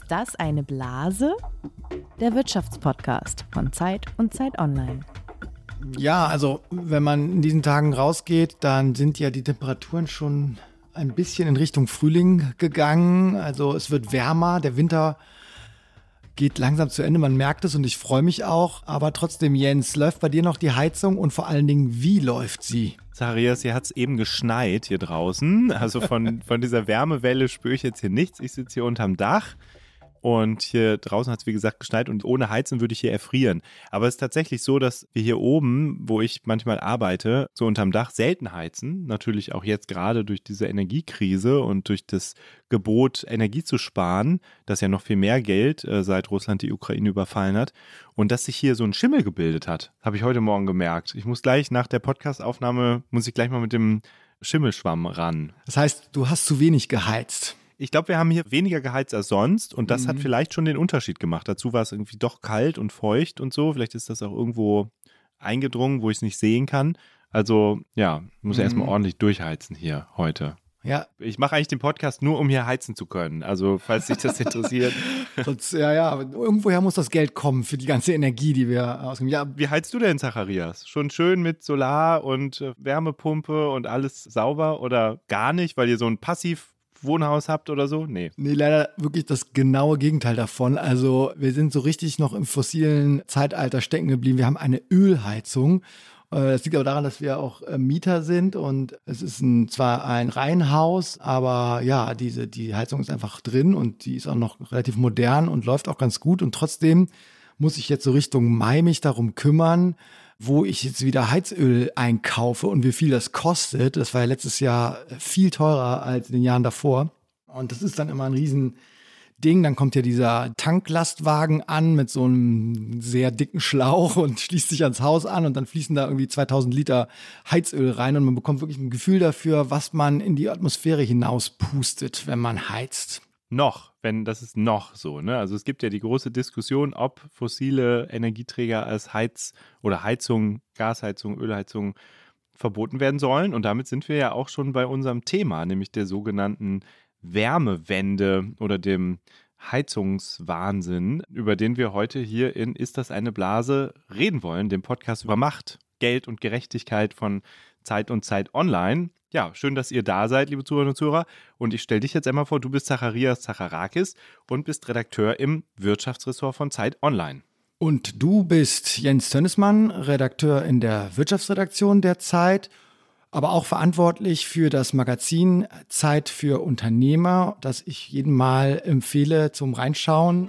Ist das eine Blase? Der Wirtschaftspodcast von Zeit und Zeit Online. Ja, also wenn man in diesen Tagen rausgeht, dann sind ja die Temperaturen schon ein bisschen in Richtung Frühling gegangen. Also es wird wärmer, der Winter geht langsam zu Ende, man merkt es und ich freue mich auch. Aber trotzdem, Jens, läuft bei dir noch die Heizung und vor allen Dingen, wie läuft sie? Zacharias, hier hat es eben geschneit hier draußen. Also von, von dieser Wärmewelle spüre ich jetzt hier nichts. Ich sitze hier unterm Dach. Und hier draußen hat es, wie gesagt, geschneit und ohne Heizen würde ich hier erfrieren. Aber es ist tatsächlich so, dass wir hier oben, wo ich manchmal arbeite, so unterm Dach selten heizen. Natürlich auch jetzt gerade durch diese Energiekrise und durch das Gebot, Energie zu sparen, das ja noch viel mehr Geld äh, seit Russland die Ukraine überfallen hat. Und dass sich hier so ein Schimmel gebildet hat, habe ich heute Morgen gemerkt. Ich muss gleich nach der Podcastaufnahme, muss ich gleich mal mit dem Schimmelschwamm ran. Das heißt, du hast zu wenig geheizt. Ich glaube, wir haben hier weniger geheizt als sonst und das mhm. hat vielleicht schon den Unterschied gemacht. Dazu war es irgendwie doch kalt und feucht und so. Vielleicht ist das auch irgendwo eingedrungen, wo ich es nicht sehen kann. Also ja, muss mhm. erstmal ordentlich durchheizen hier heute. Ja. Ich mache eigentlich den Podcast nur, um hier heizen zu können. Also, falls sich das interessiert. Sonst, ja, ja, irgendwoher muss das Geld kommen für die ganze Energie, die wir ausgeben. Ja. Wie heizt du denn, Zacharias? Schon schön mit Solar und äh, Wärmepumpe und alles sauber oder gar nicht, weil ihr so ein Passiv Wohnhaus habt oder so? Nee. Nee, leider wirklich das genaue Gegenteil davon. Also wir sind so richtig noch im fossilen Zeitalter stecken geblieben. Wir haben eine Ölheizung. Äh, das liegt aber daran, dass wir auch äh, Mieter sind und es ist ein, zwar ein Reihenhaus, aber ja, diese, die Heizung ist einfach drin und die ist auch noch relativ modern und läuft auch ganz gut. Und trotzdem muss ich jetzt so Richtung Mai mich darum kümmern, wo ich jetzt wieder Heizöl einkaufe und wie viel das kostet. Das war ja letztes Jahr viel teurer als in den Jahren davor. Und das ist dann immer ein riesen Ding. Dann kommt ja dieser Tanklastwagen an mit so einem sehr dicken Schlauch und schließt sich ans Haus an und dann fließen da irgendwie 2000 Liter Heizöl rein und man bekommt wirklich ein Gefühl dafür, was man in die Atmosphäre hinaus pustet, wenn man heizt. Noch, wenn das ist noch so, ne? Also es gibt ja die große Diskussion, ob fossile Energieträger als Heiz- oder Heizung, Gasheizung, Ölheizung verboten werden sollen. Und damit sind wir ja auch schon bei unserem Thema, nämlich der sogenannten Wärmewende oder dem Heizungswahnsinn, über den wir heute hier in Ist das eine Blase reden wollen, dem Podcast über Macht, Geld und Gerechtigkeit von Zeit und Zeit Online. Ja, schön, dass ihr da seid, liebe Zuhörerinnen und Zuhörer. Und ich stelle dich jetzt einmal vor, du bist Zacharias Zacharakis und bist Redakteur im Wirtschaftsressort von Zeit Online. Und du bist Jens Tönnesmann, Redakteur in der Wirtschaftsredaktion der Zeit, aber auch verantwortlich für das Magazin Zeit für Unternehmer, das ich jedem Mal empfehle zum Reinschauen.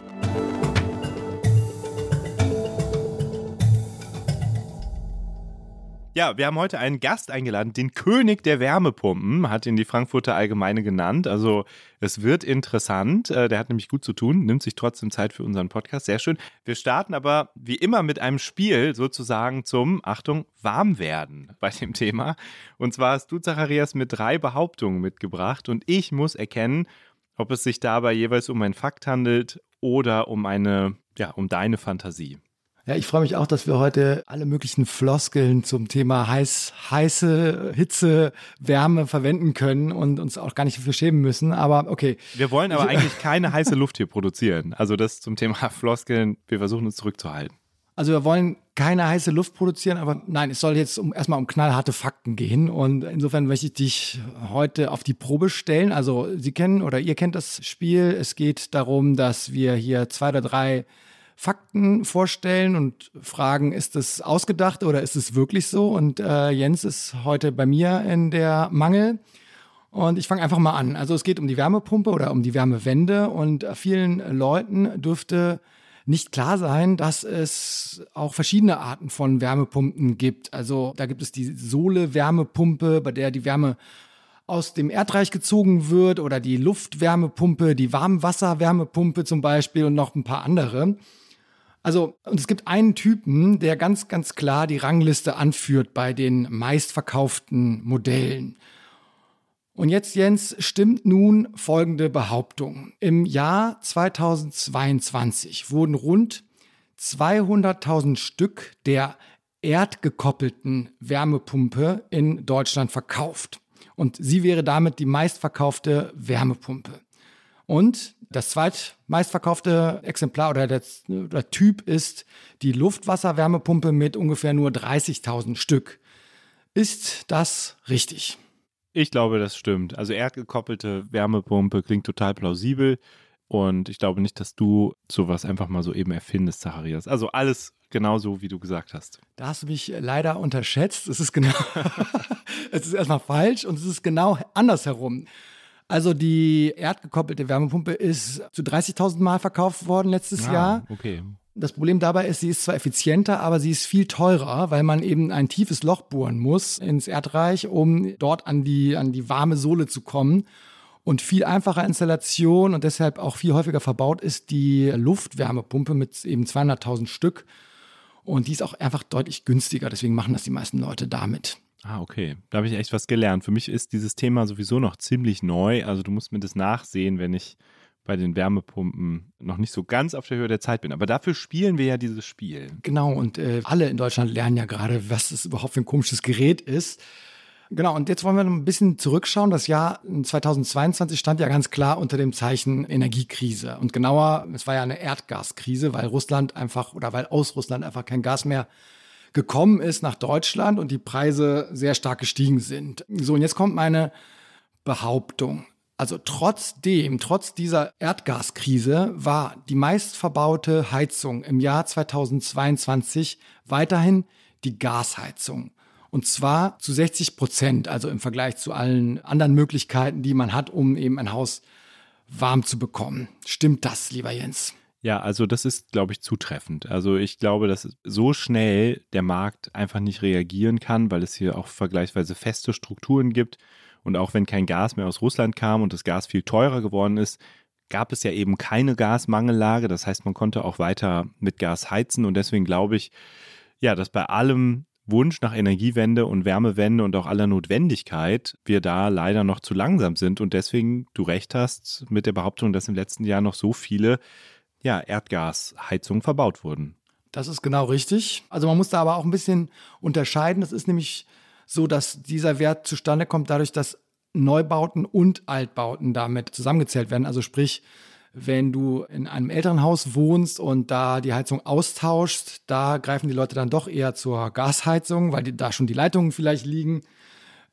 Ja, wir haben heute einen Gast eingeladen, den König der Wärmepumpen, hat ihn die Frankfurter Allgemeine genannt. Also es wird interessant. Äh, der hat nämlich gut zu tun, nimmt sich trotzdem Zeit für unseren Podcast. Sehr schön. Wir starten aber wie immer mit einem Spiel sozusagen zum, Achtung, Warmwerden bei dem Thema. Und zwar hast du, Zacharias, mit drei Behauptungen mitgebracht und ich muss erkennen, ob es sich dabei jeweils um einen Fakt handelt oder um eine, ja, um deine Fantasie. Ja, ich freue mich auch, dass wir heute alle möglichen Floskeln zum Thema heiß, heiße, Hitze, Wärme verwenden können und uns auch gar nicht dafür schämen müssen. Aber okay. Wir wollen aber eigentlich keine heiße Luft hier produzieren. Also das zum Thema Floskeln. Wir versuchen uns zurückzuhalten. Also wir wollen keine heiße Luft produzieren, aber nein, es soll jetzt um, erstmal um knallharte Fakten gehen. Und insofern möchte ich dich heute auf die Probe stellen. Also Sie kennen oder ihr kennt das Spiel. Es geht darum, dass wir hier zwei oder drei Fakten vorstellen und fragen, ist es ausgedacht oder ist es wirklich so? Und äh, Jens ist heute bei mir in der Mangel. Und ich fange einfach mal an. Also es geht um die Wärmepumpe oder um die Wärmewende und vielen Leuten dürfte nicht klar sein, dass es auch verschiedene Arten von Wärmepumpen gibt. Also da gibt es die Sohle-Wärmepumpe, bei der die Wärme aus dem Erdreich gezogen wird oder die Luftwärmepumpe, die Warmwasserwärmepumpe zum Beispiel und noch ein paar andere. Also, und es gibt einen Typen, der ganz, ganz klar die Rangliste anführt bei den meistverkauften Modellen. Und jetzt, Jens, stimmt nun folgende Behauptung. Im Jahr 2022 wurden rund 200.000 Stück der erdgekoppelten Wärmepumpe in Deutschland verkauft. Und sie wäre damit die meistverkaufte Wärmepumpe. Und das zweitmeistverkaufte Exemplar oder der, der Typ ist die Luftwasserwärmepumpe mit ungefähr nur 30.000 Stück. Ist das richtig? Ich glaube, das stimmt. Also erdgekoppelte Wärmepumpe klingt total plausibel. Und ich glaube nicht, dass du sowas einfach mal so eben erfindest, Zacharias. Also alles genauso, wie du gesagt hast. Da hast du mich leider unterschätzt. Es ist genau, es ist erstmal falsch und es ist genau andersherum. Also die erdgekoppelte Wärmepumpe ist zu 30.000 Mal verkauft worden letztes ah, Jahr. Okay. Das Problem dabei ist, sie ist zwar effizienter, aber sie ist viel teurer, weil man eben ein tiefes Loch bohren muss ins Erdreich, um dort an die, an die warme Sohle zu kommen. Und viel einfacher Installation und deshalb auch viel häufiger verbaut ist die Luftwärmepumpe mit eben 200.000 Stück. Und die ist auch einfach deutlich günstiger. Deswegen machen das die meisten Leute damit. Ah, okay. Da habe ich echt was gelernt. Für mich ist dieses Thema sowieso noch ziemlich neu. Also du musst mir das nachsehen, wenn ich bei den Wärmepumpen noch nicht so ganz auf der Höhe der Zeit bin. Aber dafür spielen wir ja dieses Spiel. Genau, und äh, alle in Deutschland lernen ja gerade, was es überhaupt für ein komisches Gerät ist. Genau, und jetzt wollen wir noch ein bisschen zurückschauen. Das Jahr 2022 stand ja ganz klar unter dem Zeichen Energiekrise. Und genauer, es war ja eine Erdgaskrise, weil Russland einfach oder weil aus Russland einfach kein Gas mehr gekommen ist nach Deutschland und die Preise sehr stark gestiegen sind. So, und jetzt kommt meine Behauptung. Also trotzdem, trotz dieser Erdgaskrise war die meistverbaute Heizung im Jahr 2022 weiterhin die Gasheizung. Und zwar zu 60 Prozent, also im Vergleich zu allen anderen Möglichkeiten, die man hat, um eben ein Haus warm zu bekommen. Stimmt das, lieber Jens? Ja, also das ist, glaube ich, zutreffend. Also ich glaube, dass so schnell der Markt einfach nicht reagieren kann, weil es hier auch vergleichsweise feste Strukturen gibt. Und auch wenn kein Gas mehr aus Russland kam und das Gas viel teurer geworden ist, gab es ja eben keine Gasmangellage. Das heißt, man konnte auch weiter mit Gas heizen. Und deswegen glaube ich, ja, dass bei allem Wunsch nach Energiewende und Wärmewende und auch aller Notwendigkeit wir da leider noch zu langsam sind. Und deswegen, du recht hast mit der Behauptung, dass im letzten Jahr noch so viele ja, Erdgasheizungen verbaut wurden. Das ist genau richtig. Also man muss da aber auch ein bisschen unterscheiden. Das ist nämlich so, dass dieser Wert zustande kommt dadurch, dass Neubauten und Altbauten damit zusammengezählt werden. Also sprich, wenn du in einem älteren Haus wohnst und da die Heizung austauschst, da greifen die Leute dann doch eher zur Gasheizung, weil die, da schon die Leitungen vielleicht liegen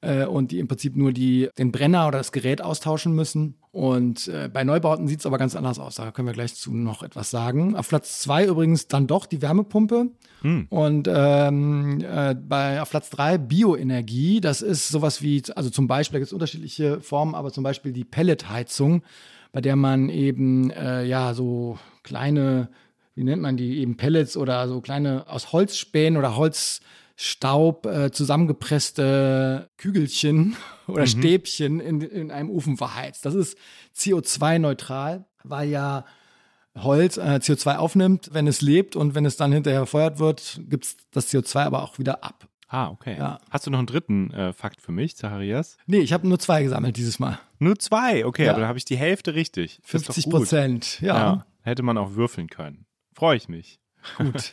äh, und die im Prinzip nur die, den Brenner oder das Gerät austauschen müssen. Und äh, bei Neubauten sieht es aber ganz anders aus. Da können wir gleich zu noch etwas sagen. Auf Platz zwei übrigens dann doch die Wärmepumpe. Hm. Und ähm, äh, bei, auf Platz drei Bioenergie. Das ist sowas wie, also zum Beispiel, da gibt es unterschiedliche Formen, aber zum Beispiel die Pelletheizung, bei der man eben äh, ja so kleine, wie nennt man die, eben Pellets oder so kleine aus Holzspänen oder Holz Staub äh, zusammengepresste Kügelchen oder mhm. Stäbchen in, in einem Ofen verheizt. Das ist CO2-neutral, weil ja Holz äh, CO2 aufnimmt, wenn es lebt und wenn es dann hinterher gefeuert wird, gibt es das CO2 aber auch wieder ab. Ah, okay. Ja. Hast du noch einen dritten äh, Fakt für mich, Zacharias? Nee, ich habe nur zwei gesammelt dieses Mal. Nur zwei? Okay, ja. aber dann habe ich die Hälfte richtig. 50 Prozent, ja. ja. Hätte man auch würfeln können. Freue ich mich. Gut.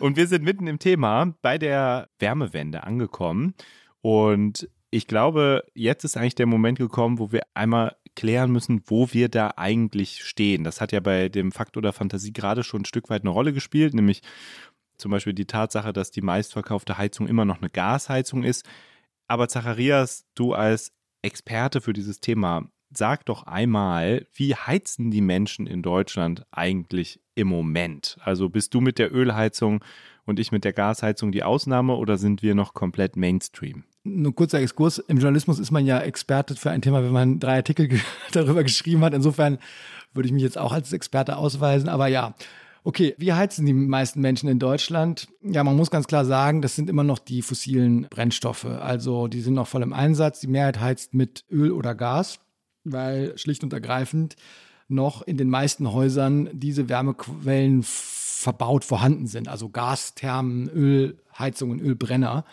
und wir sind mitten im Thema bei der Wärmewende angekommen. Und ich glaube, jetzt ist eigentlich der Moment gekommen, wo wir einmal klären müssen, wo wir da eigentlich stehen. Das hat ja bei dem Fakt oder Fantasie gerade schon ein Stück weit eine Rolle gespielt, nämlich zum Beispiel die Tatsache, dass die meistverkaufte Heizung immer noch eine Gasheizung ist. Aber Zacharias, du als Experte für dieses Thema, sag doch einmal, wie heizen die Menschen in Deutschland eigentlich im Moment? Also bist du mit der Ölheizung und ich mit der Gasheizung die Ausnahme oder sind wir noch komplett Mainstream? Nur kurzer Exkurs. Im Journalismus ist man ja Experte für ein Thema, wenn man drei Artikel darüber geschrieben hat. Insofern würde ich mich jetzt auch als Experte ausweisen. Aber ja, Okay, wie heizen die meisten Menschen in Deutschland? Ja, man muss ganz klar sagen, das sind immer noch die fossilen Brennstoffe. Also die sind noch voll im Einsatz. Die Mehrheit heizt mit Öl oder Gas weil schlicht und ergreifend noch in den meisten Häusern diese Wärmequellen verbaut vorhanden sind, also Gasthermen, Ölheizungen, Ölbrenner.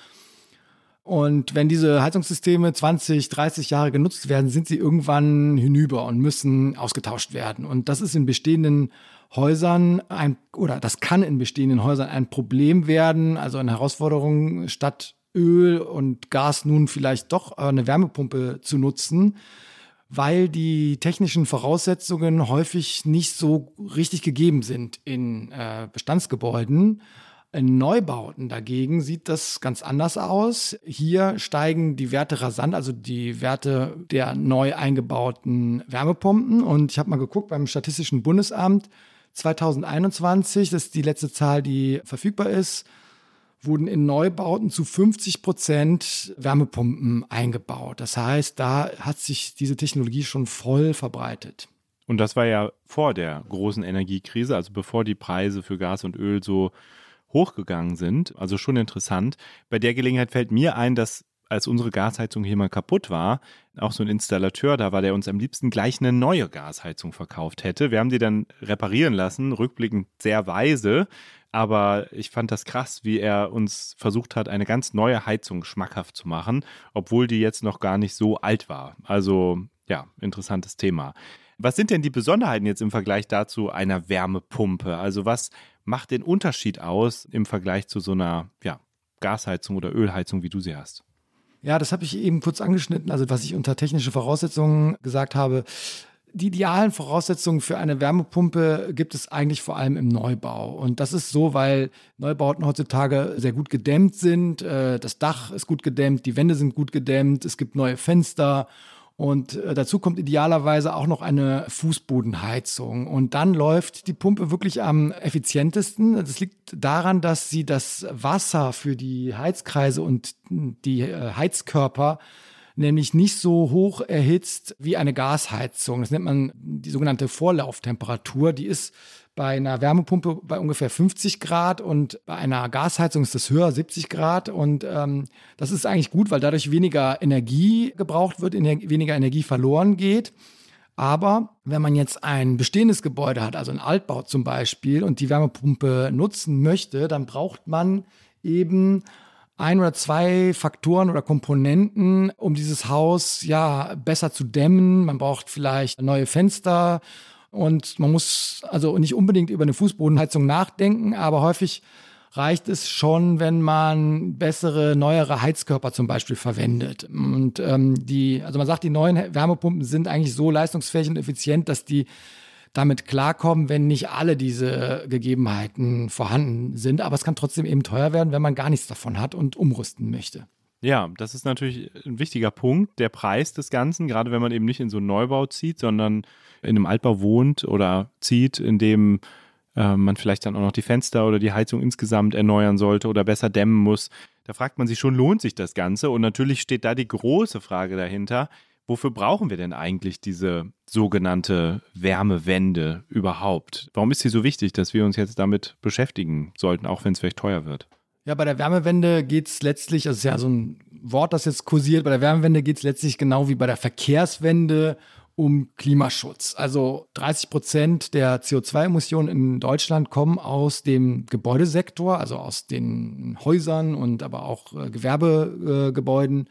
Und wenn diese Heizungssysteme 20, 30 Jahre genutzt werden, sind sie irgendwann hinüber und müssen ausgetauscht werden. Und das ist in bestehenden Häusern ein, oder das kann in bestehenden Häusern ein Problem werden, also eine Herausforderung, statt Öl und Gas nun vielleicht doch eine Wärmepumpe zu nutzen weil die technischen Voraussetzungen häufig nicht so richtig gegeben sind in äh, Bestandsgebäuden. In Neubauten dagegen sieht das ganz anders aus. Hier steigen die Werte rasant, also die Werte der neu eingebauten Wärmepumpen. Und ich habe mal geguckt beim Statistischen Bundesamt 2021, das ist die letzte Zahl, die verfügbar ist, wurden in Neubauten zu 50 Prozent Wärmepumpen eingebaut. Das heißt, da hat sich diese Technologie schon voll verbreitet. Und das war ja vor der großen Energiekrise, also bevor die Preise für Gas und Öl so hochgegangen sind. Also schon interessant. Bei der Gelegenheit fällt mir ein, dass als unsere Gasheizung hier mal kaputt war, auch so ein Installateur da war, der uns am liebsten gleich eine neue Gasheizung verkauft hätte. Wir haben die dann reparieren lassen, rückblickend sehr weise, aber ich fand das krass, wie er uns versucht hat, eine ganz neue Heizung schmackhaft zu machen, obwohl die jetzt noch gar nicht so alt war. Also ja, interessantes Thema. Was sind denn die Besonderheiten jetzt im Vergleich dazu einer Wärmepumpe? Also was macht den Unterschied aus im Vergleich zu so einer ja, Gasheizung oder Ölheizung, wie du sie hast? Ja, das habe ich eben kurz angeschnitten, also was ich unter technische Voraussetzungen gesagt habe. Die idealen Voraussetzungen für eine Wärmepumpe gibt es eigentlich vor allem im Neubau. Und das ist so, weil Neubauten heutzutage sehr gut gedämmt sind. Äh, das Dach ist gut gedämmt, die Wände sind gut gedämmt, es gibt neue Fenster und äh, dazu kommt idealerweise auch noch eine Fußbodenheizung. Und dann läuft die Pumpe wirklich am effizientesten. Das liegt daran, dass sie das Wasser für die Heizkreise und die äh, Heizkörper nämlich nicht so hoch erhitzt wie eine Gasheizung. Das nennt man die sogenannte Vorlauftemperatur. Die ist bei einer Wärmepumpe bei ungefähr 50 Grad und bei einer Gasheizung ist das höher, 70 Grad. Und ähm, das ist eigentlich gut, weil dadurch weniger Energie gebraucht wird, ener weniger Energie verloren geht. Aber wenn man jetzt ein bestehendes Gebäude hat, also ein Altbau zum Beispiel, und die Wärmepumpe nutzen möchte, dann braucht man eben ein oder zwei Faktoren oder Komponenten, um dieses Haus ja besser zu dämmen. Man braucht vielleicht neue Fenster, und man muss also nicht unbedingt über eine Fußbodenheizung nachdenken, aber häufig reicht es schon, wenn man bessere, neuere Heizkörper zum Beispiel verwendet. Und ähm, die, also man sagt, die neuen Wärmepumpen sind eigentlich so leistungsfähig und effizient, dass die damit klarkommen, wenn nicht alle diese Gegebenheiten vorhanden sind. Aber es kann trotzdem eben teuer werden, wenn man gar nichts davon hat und umrüsten möchte. Ja, das ist natürlich ein wichtiger Punkt, der Preis des Ganzen, gerade wenn man eben nicht in so einen Neubau zieht, sondern in einem Altbau wohnt oder zieht, in dem äh, man vielleicht dann auch noch die Fenster oder die Heizung insgesamt erneuern sollte oder besser dämmen muss. Da fragt man sich schon, lohnt sich das Ganze? Und natürlich steht da die große Frage dahinter, wofür brauchen wir denn eigentlich diese sogenannte Wärmewende überhaupt? Warum ist sie so wichtig, dass wir uns jetzt damit beschäftigen sollten, auch wenn es vielleicht teuer wird? Ja, bei der Wärmewende geht es letztlich, das ist ja so ein Wort, das jetzt kursiert, bei der Wärmewende geht es letztlich genau wie bei der Verkehrswende um Klimaschutz. Also 30 Prozent der CO2-Emissionen in Deutschland kommen aus dem Gebäudesektor, also aus den Häusern und aber auch äh, Gewerbegebäuden. Äh,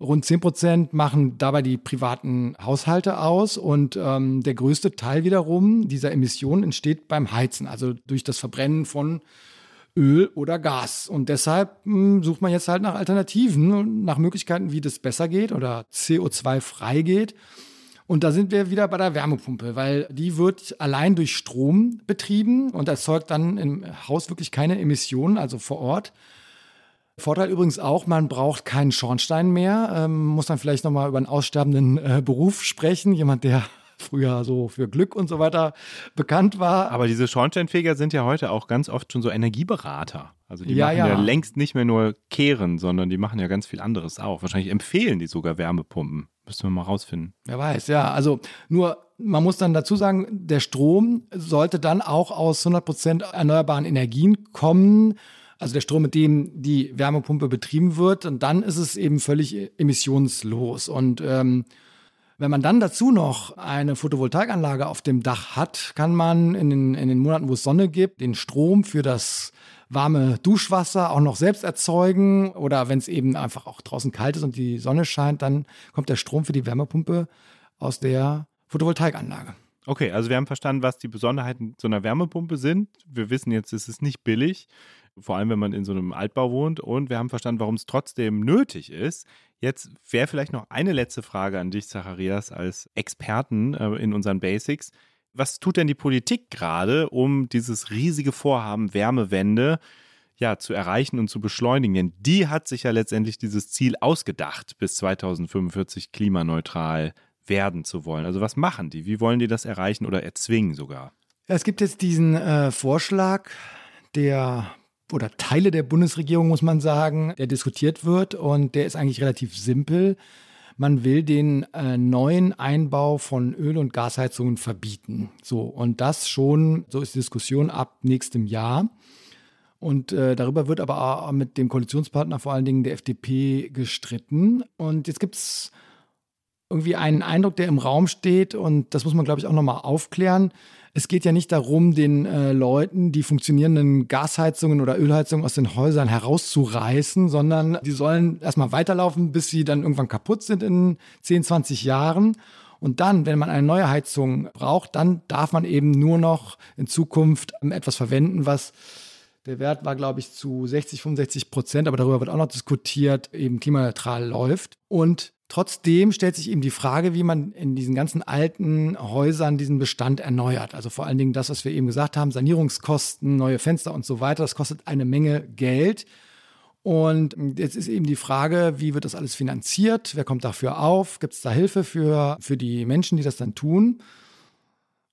Rund 10 Prozent machen dabei die privaten Haushalte aus und ähm, der größte Teil wiederum dieser Emissionen entsteht beim Heizen, also durch das Verbrennen von Öl oder Gas. Und deshalb mh, hm, sucht man jetzt halt nach Alternativen, nach Möglichkeiten, wie das besser geht oder CO2-frei geht. Und da sind wir wieder bei der Wärmepumpe, weil die wird allein durch Strom betrieben und erzeugt dann im Haus wirklich keine Emissionen, also vor Ort. Vorteil übrigens auch, man braucht keinen Schornstein mehr. Ähm, muss dann vielleicht nochmal über einen aussterbenden äh, Beruf sprechen. Jemand, der früher so für Glück und so weiter bekannt war. Aber diese Schornsteinfeger sind ja heute auch ganz oft schon so Energieberater. Also die ja, machen ja. ja. längst nicht mehr nur kehren, sondern die machen ja ganz viel anderes auch. Wahrscheinlich empfehlen die sogar Wärmepumpen. Müssen wir mal rausfinden. Wer weiß, ja. Also nur, man muss dann dazu sagen, der Strom sollte dann auch aus 100% erneuerbaren Energien kommen. Also der Strom, mit dem die Wärmepumpe betrieben wird. Und dann ist es eben völlig emissionslos. Und ähm, wenn man dann dazu noch eine Photovoltaikanlage auf dem Dach hat, kann man in den, in den Monaten, wo es Sonne gibt, den Strom für das warme Duschwasser auch noch selbst erzeugen oder wenn es eben einfach auch draußen kalt ist und die Sonne scheint, dann kommt der Strom für die Wärmepumpe aus der Photovoltaikanlage. Okay, also wir haben verstanden, was die Besonderheiten so einer Wärmepumpe sind. Wir wissen jetzt, es ist nicht billig vor allem wenn man in so einem Altbau wohnt. Und wir haben verstanden, warum es trotzdem nötig ist. Jetzt wäre vielleicht noch eine letzte Frage an dich, Zacharias, als Experten äh, in unseren Basics. Was tut denn die Politik gerade, um dieses riesige Vorhaben Wärmewende ja, zu erreichen und zu beschleunigen? Denn die hat sich ja letztendlich dieses Ziel ausgedacht, bis 2045 klimaneutral werden zu wollen. Also was machen die? Wie wollen die das erreichen oder erzwingen sogar? Es gibt jetzt diesen äh, Vorschlag der oder Teile der Bundesregierung, muss man sagen, der diskutiert wird und der ist eigentlich relativ simpel. Man will den äh, neuen Einbau von Öl- und Gasheizungen verbieten. So, und das schon, so ist die Diskussion ab nächstem Jahr. Und äh, darüber wird aber auch mit dem Koalitionspartner, vor allen Dingen der FDP, gestritten. Und jetzt gibt es irgendwie einen Eindruck, der im Raum steht, und das muss man, glaube ich, auch nochmal aufklären. Es geht ja nicht darum, den äh, Leuten die funktionierenden Gasheizungen oder Ölheizungen aus den Häusern herauszureißen, sondern die sollen erstmal weiterlaufen, bis sie dann irgendwann kaputt sind in 10, 20 Jahren. Und dann, wenn man eine neue Heizung braucht, dann darf man eben nur noch in Zukunft etwas verwenden, was der Wert war, glaube ich, zu 60, 65 Prozent, aber darüber wird auch noch diskutiert, eben klimaneutral läuft. Und trotzdem stellt sich eben die Frage, wie man in diesen ganzen alten Häusern diesen Bestand erneuert. Also vor allen Dingen das, was wir eben gesagt haben, Sanierungskosten, neue Fenster und so weiter. Das kostet eine Menge Geld. Und jetzt ist eben die Frage, wie wird das alles finanziert? Wer kommt dafür auf? Gibt es da Hilfe für, für die Menschen, die das dann tun?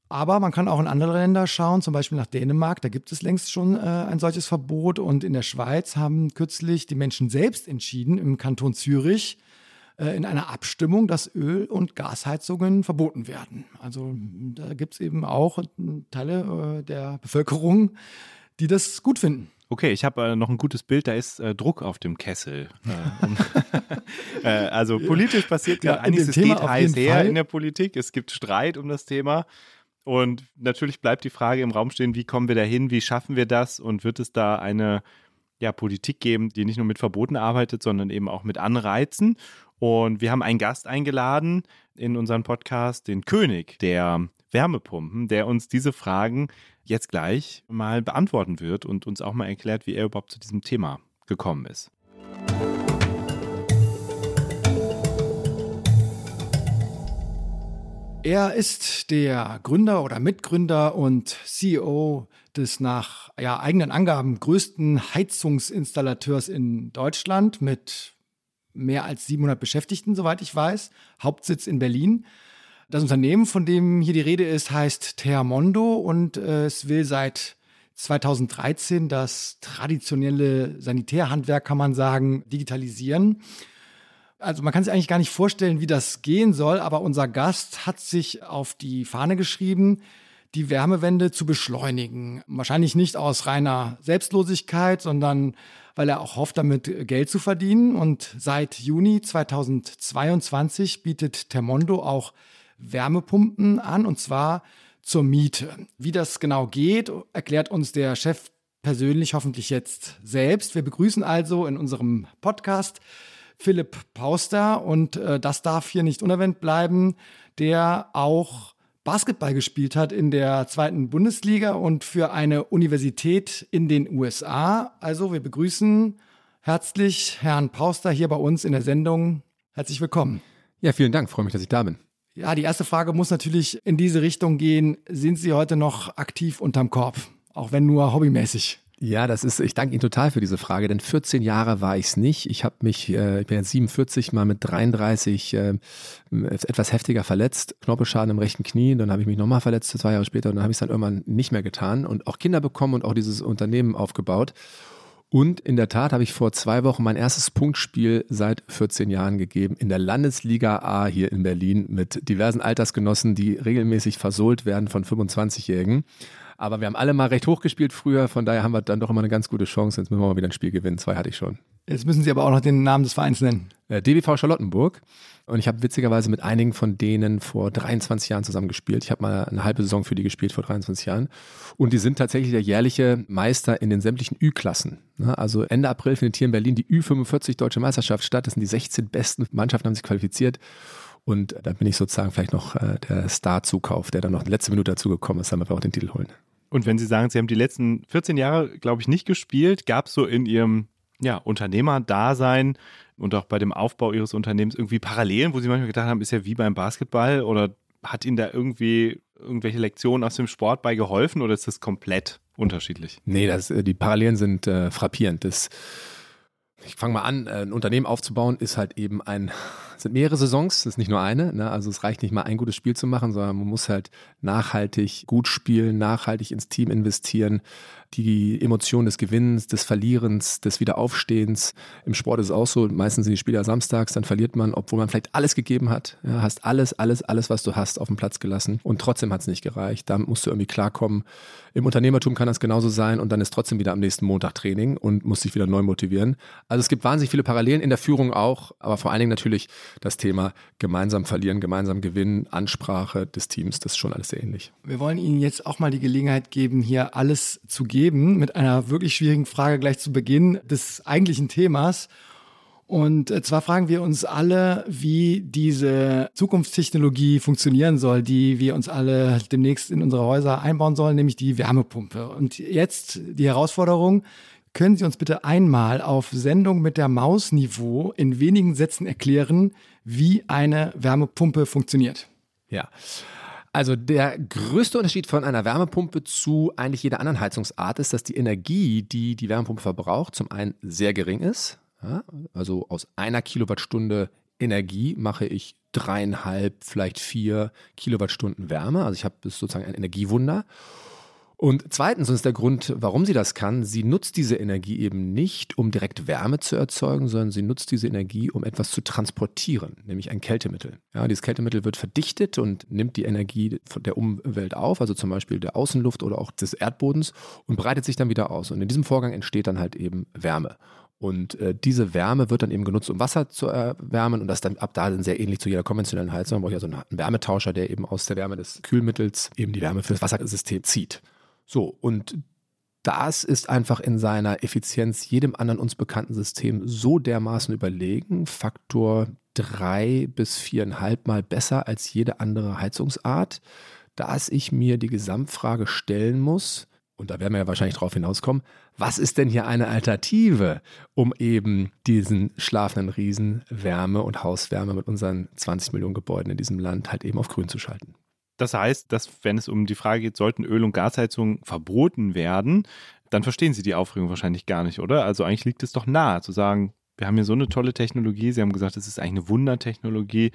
Aber man kann auch in andere Länder schauen, zum Beispiel nach Dänemark. Da gibt es längst schon äh, ein solches Verbot. Und in der Schweiz haben kürzlich die Menschen selbst entschieden, im Kanton Zürich, in einer Abstimmung, dass Öl- und Gasheizungen verboten werden. Also da gibt es eben auch Teile äh, der Bevölkerung, die das gut finden. Okay, ich habe äh, noch ein gutes Bild, da ist äh, Druck auf dem Kessel. Äh, also politisch passiert ja, einiges, es geht heiß her Fall. in der Politik, es gibt Streit um das Thema. Und natürlich bleibt die Frage im Raum stehen, wie kommen wir dahin, wie schaffen wir das und wird es da eine ja, Politik geben, die nicht nur mit Verboten arbeitet, sondern eben auch mit Anreizen. Und wir haben einen Gast eingeladen in unseren Podcast, den König der Wärmepumpen, der uns diese Fragen jetzt gleich mal beantworten wird und uns auch mal erklärt, wie er überhaupt zu diesem Thema gekommen ist. Er ist der Gründer oder Mitgründer und CEO des nach ja, eigenen Angaben größten Heizungsinstallateurs in Deutschland mit mehr als 700 Beschäftigten, soweit ich weiß. Hauptsitz in Berlin. Das Unternehmen, von dem hier die Rede ist, heißt Termondo und äh, es will seit 2013 das traditionelle Sanitärhandwerk, kann man sagen, digitalisieren. Also man kann sich eigentlich gar nicht vorstellen, wie das gehen soll, aber unser Gast hat sich auf die Fahne geschrieben, die Wärmewende zu beschleunigen. Wahrscheinlich nicht aus reiner Selbstlosigkeit, sondern weil er auch hofft, damit Geld zu verdienen. Und seit Juni 2022 bietet Termondo auch Wärmepumpen an, und zwar zur Miete. Wie das genau geht, erklärt uns der Chef persönlich hoffentlich jetzt selbst. Wir begrüßen also in unserem Podcast Philipp Pauster und äh, das darf hier nicht unerwähnt bleiben, der auch Basketball gespielt hat in der zweiten Bundesliga und für eine Universität in den USA. Also wir begrüßen herzlich Herrn Pauster hier bei uns in der Sendung. Herzlich willkommen. Ja, vielen Dank. Freue mich, dass ich da bin. Ja, die erste Frage muss natürlich in diese Richtung gehen. Sind Sie heute noch aktiv unterm Korb? Auch wenn nur hobbymäßig. Ja, das ist, ich danke Ihnen total für diese Frage, denn 14 Jahre war ich es nicht. Ich habe mich, äh, ich bin jetzt 47, mal mit 33 äh, etwas heftiger verletzt, Knorpelschaden im rechten Knie, dann habe ich mich nochmal verletzt, zwei Jahre später, und dann habe ich es dann irgendwann nicht mehr getan und auch Kinder bekommen und auch dieses Unternehmen aufgebaut. Und in der Tat habe ich vor zwei Wochen mein erstes Punktspiel seit 14 Jahren gegeben in der Landesliga A hier in Berlin mit diversen Altersgenossen, die regelmäßig versohlt werden von 25-Jährigen. Aber wir haben alle mal recht hoch gespielt früher, von daher haben wir dann doch immer eine ganz gute Chance. Jetzt müssen wir mal wieder ein Spiel gewinnen. Zwei hatte ich schon. Jetzt müssen Sie aber auch noch den Namen des Vereins nennen. Äh, DBV Charlottenburg. Und ich habe witzigerweise mit einigen von denen vor 23 Jahren zusammen gespielt. Ich habe mal eine halbe Saison für die gespielt vor 23 Jahren. Und die sind tatsächlich der jährliche Meister in den sämtlichen Ü-Klassen. Ne, also Ende April findet hier in Berlin die Ü45 Deutsche Meisterschaft statt. Das sind die 16 besten Mannschaften, haben sich qualifiziert. Und da bin ich sozusagen vielleicht noch äh, der Star-Zukauf, der dann noch in letzte Minute dazugekommen ist, damit wir auch den Titel holen. Und wenn Sie sagen, Sie haben die letzten 14 Jahre, glaube ich, nicht gespielt, gab es so in Ihrem ja, Unternehmerdasein und auch bei dem Aufbau Ihres Unternehmens irgendwie Parallelen, wo Sie manchmal gedacht haben, ist ja wie beim Basketball oder hat Ihnen da irgendwie irgendwelche Lektionen aus dem Sport bei geholfen oder ist das komplett unterschiedlich? Nee, das, äh, die Parallelen sind äh, frappierend. Das, ich fange mal an, äh, ein Unternehmen aufzubauen ist halt eben ein, sind mehrere Saisons, ist nicht nur eine. Ne? Also es reicht nicht mal ein gutes Spiel zu machen, sondern man muss halt nachhaltig gut spielen, nachhaltig ins Team investieren, die Emotion des Gewinnens, des Verlierens, des Wiederaufstehens. Im Sport ist es auch so, meistens sind die Spieler samstags, dann verliert man, obwohl man vielleicht alles gegeben hat. Ja, hast alles, alles, alles, was du hast, auf den Platz gelassen und trotzdem hat es nicht gereicht. Damit musst du irgendwie klarkommen. Im Unternehmertum kann das genauso sein und dann ist trotzdem wieder am nächsten Montag Training und muss sich wieder neu motivieren. Also es gibt wahnsinnig viele Parallelen in der Führung auch, aber vor allen Dingen natürlich das Thema gemeinsam verlieren, gemeinsam gewinnen, Ansprache des Teams, das ist schon alles sehr ähnlich. Wir wollen Ihnen jetzt auch mal die Gelegenheit geben, hier alles zu geben geben mit einer wirklich schwierigen Frage gleich zu Beginn des eigentlichen Themas. Und äh, zwar fragen wir uns alle, wie diese Zukunftstechnologie funktionieren soll, die wir uns alle demnächst in unsere Häuser einbauen sollen, nämlich die Wärmepumpe. Und jetzt die Herausforderung, können Sie uns bitte einmal auf Sendung mit der Maus-Niveau in wenigen Sätzen erklären, wie eine Wärmepumpe funktioniert? Ja. Also der größte Unterschied von einer Wärmepumpe zu eigentlich jeder anderen Heizungsart ist, dass die Energie, die die Wärmepumpe verbraucht, zum einen sehr gering ist. Ja, also aus einer Kilowattstunde Energie mache ich dreieinhalb, vielleicht vier Kilowattstunden Wärme. Also ich habe sozusagen ein Energiewunder. Und zweitens, und ist der Grund, warum sie das kann, sie nutzt diese Energie eben nicht, um direkt Wärme zu erzeugen, sondern sie nutzt diese Energie, um etwas zu transportieren, nämlich ein Kältemittel. Ja, dieses Kältemittel wird verdichtet und nimmt die Energie der Umwelt auf, also zum Beispiel der Außenluft oder auch des Erdbodens und breitet sich dann wieder aus. Und in diesem Vorgang entsteht dann halt eben Wärme. Und äh, diese Wärme wird dann eben genutzt, um Wasser zu erwärmen. Und das dann ab da dann sehr ähnlich zu jeder konventionellen Heizung. Man braucht ja so einen Wärmetauscher, der eben aus der Wärme des Kühlmittels eben die Wärme für das Wassersystem zieht. So, und das ist einfach in seiner Effizienz jedem anderen uns bekannten System so dermaßen überlegen, Faktor drei bis viereinhalb Mal besser als jede andere Heizungsart, dass ich mir die Gesamtfrage stellen muss, und da werden wir ja wahrscheinlich drauf hinauskommen, was ist denn hier eine Alternative, um eben diesen schlafenden Riesen Wärme und Hauswärme mit unseren 20 Millionen Gebäuden in diesem Land halt eben auf grün zu schalten? Das heißt, dass wenn es um die Frage geht, sollten Öl- und Gasheizungen verboten werden, dann verstehen Sie die Aufregung wahrscheinlich gar nicht, oder? Also eigentlich liegt es doch nahe zu sagen, wir haben hier so eine tolle Technologie. Sie haben gesagt, es ist eigentlich eine Wundertechnologie.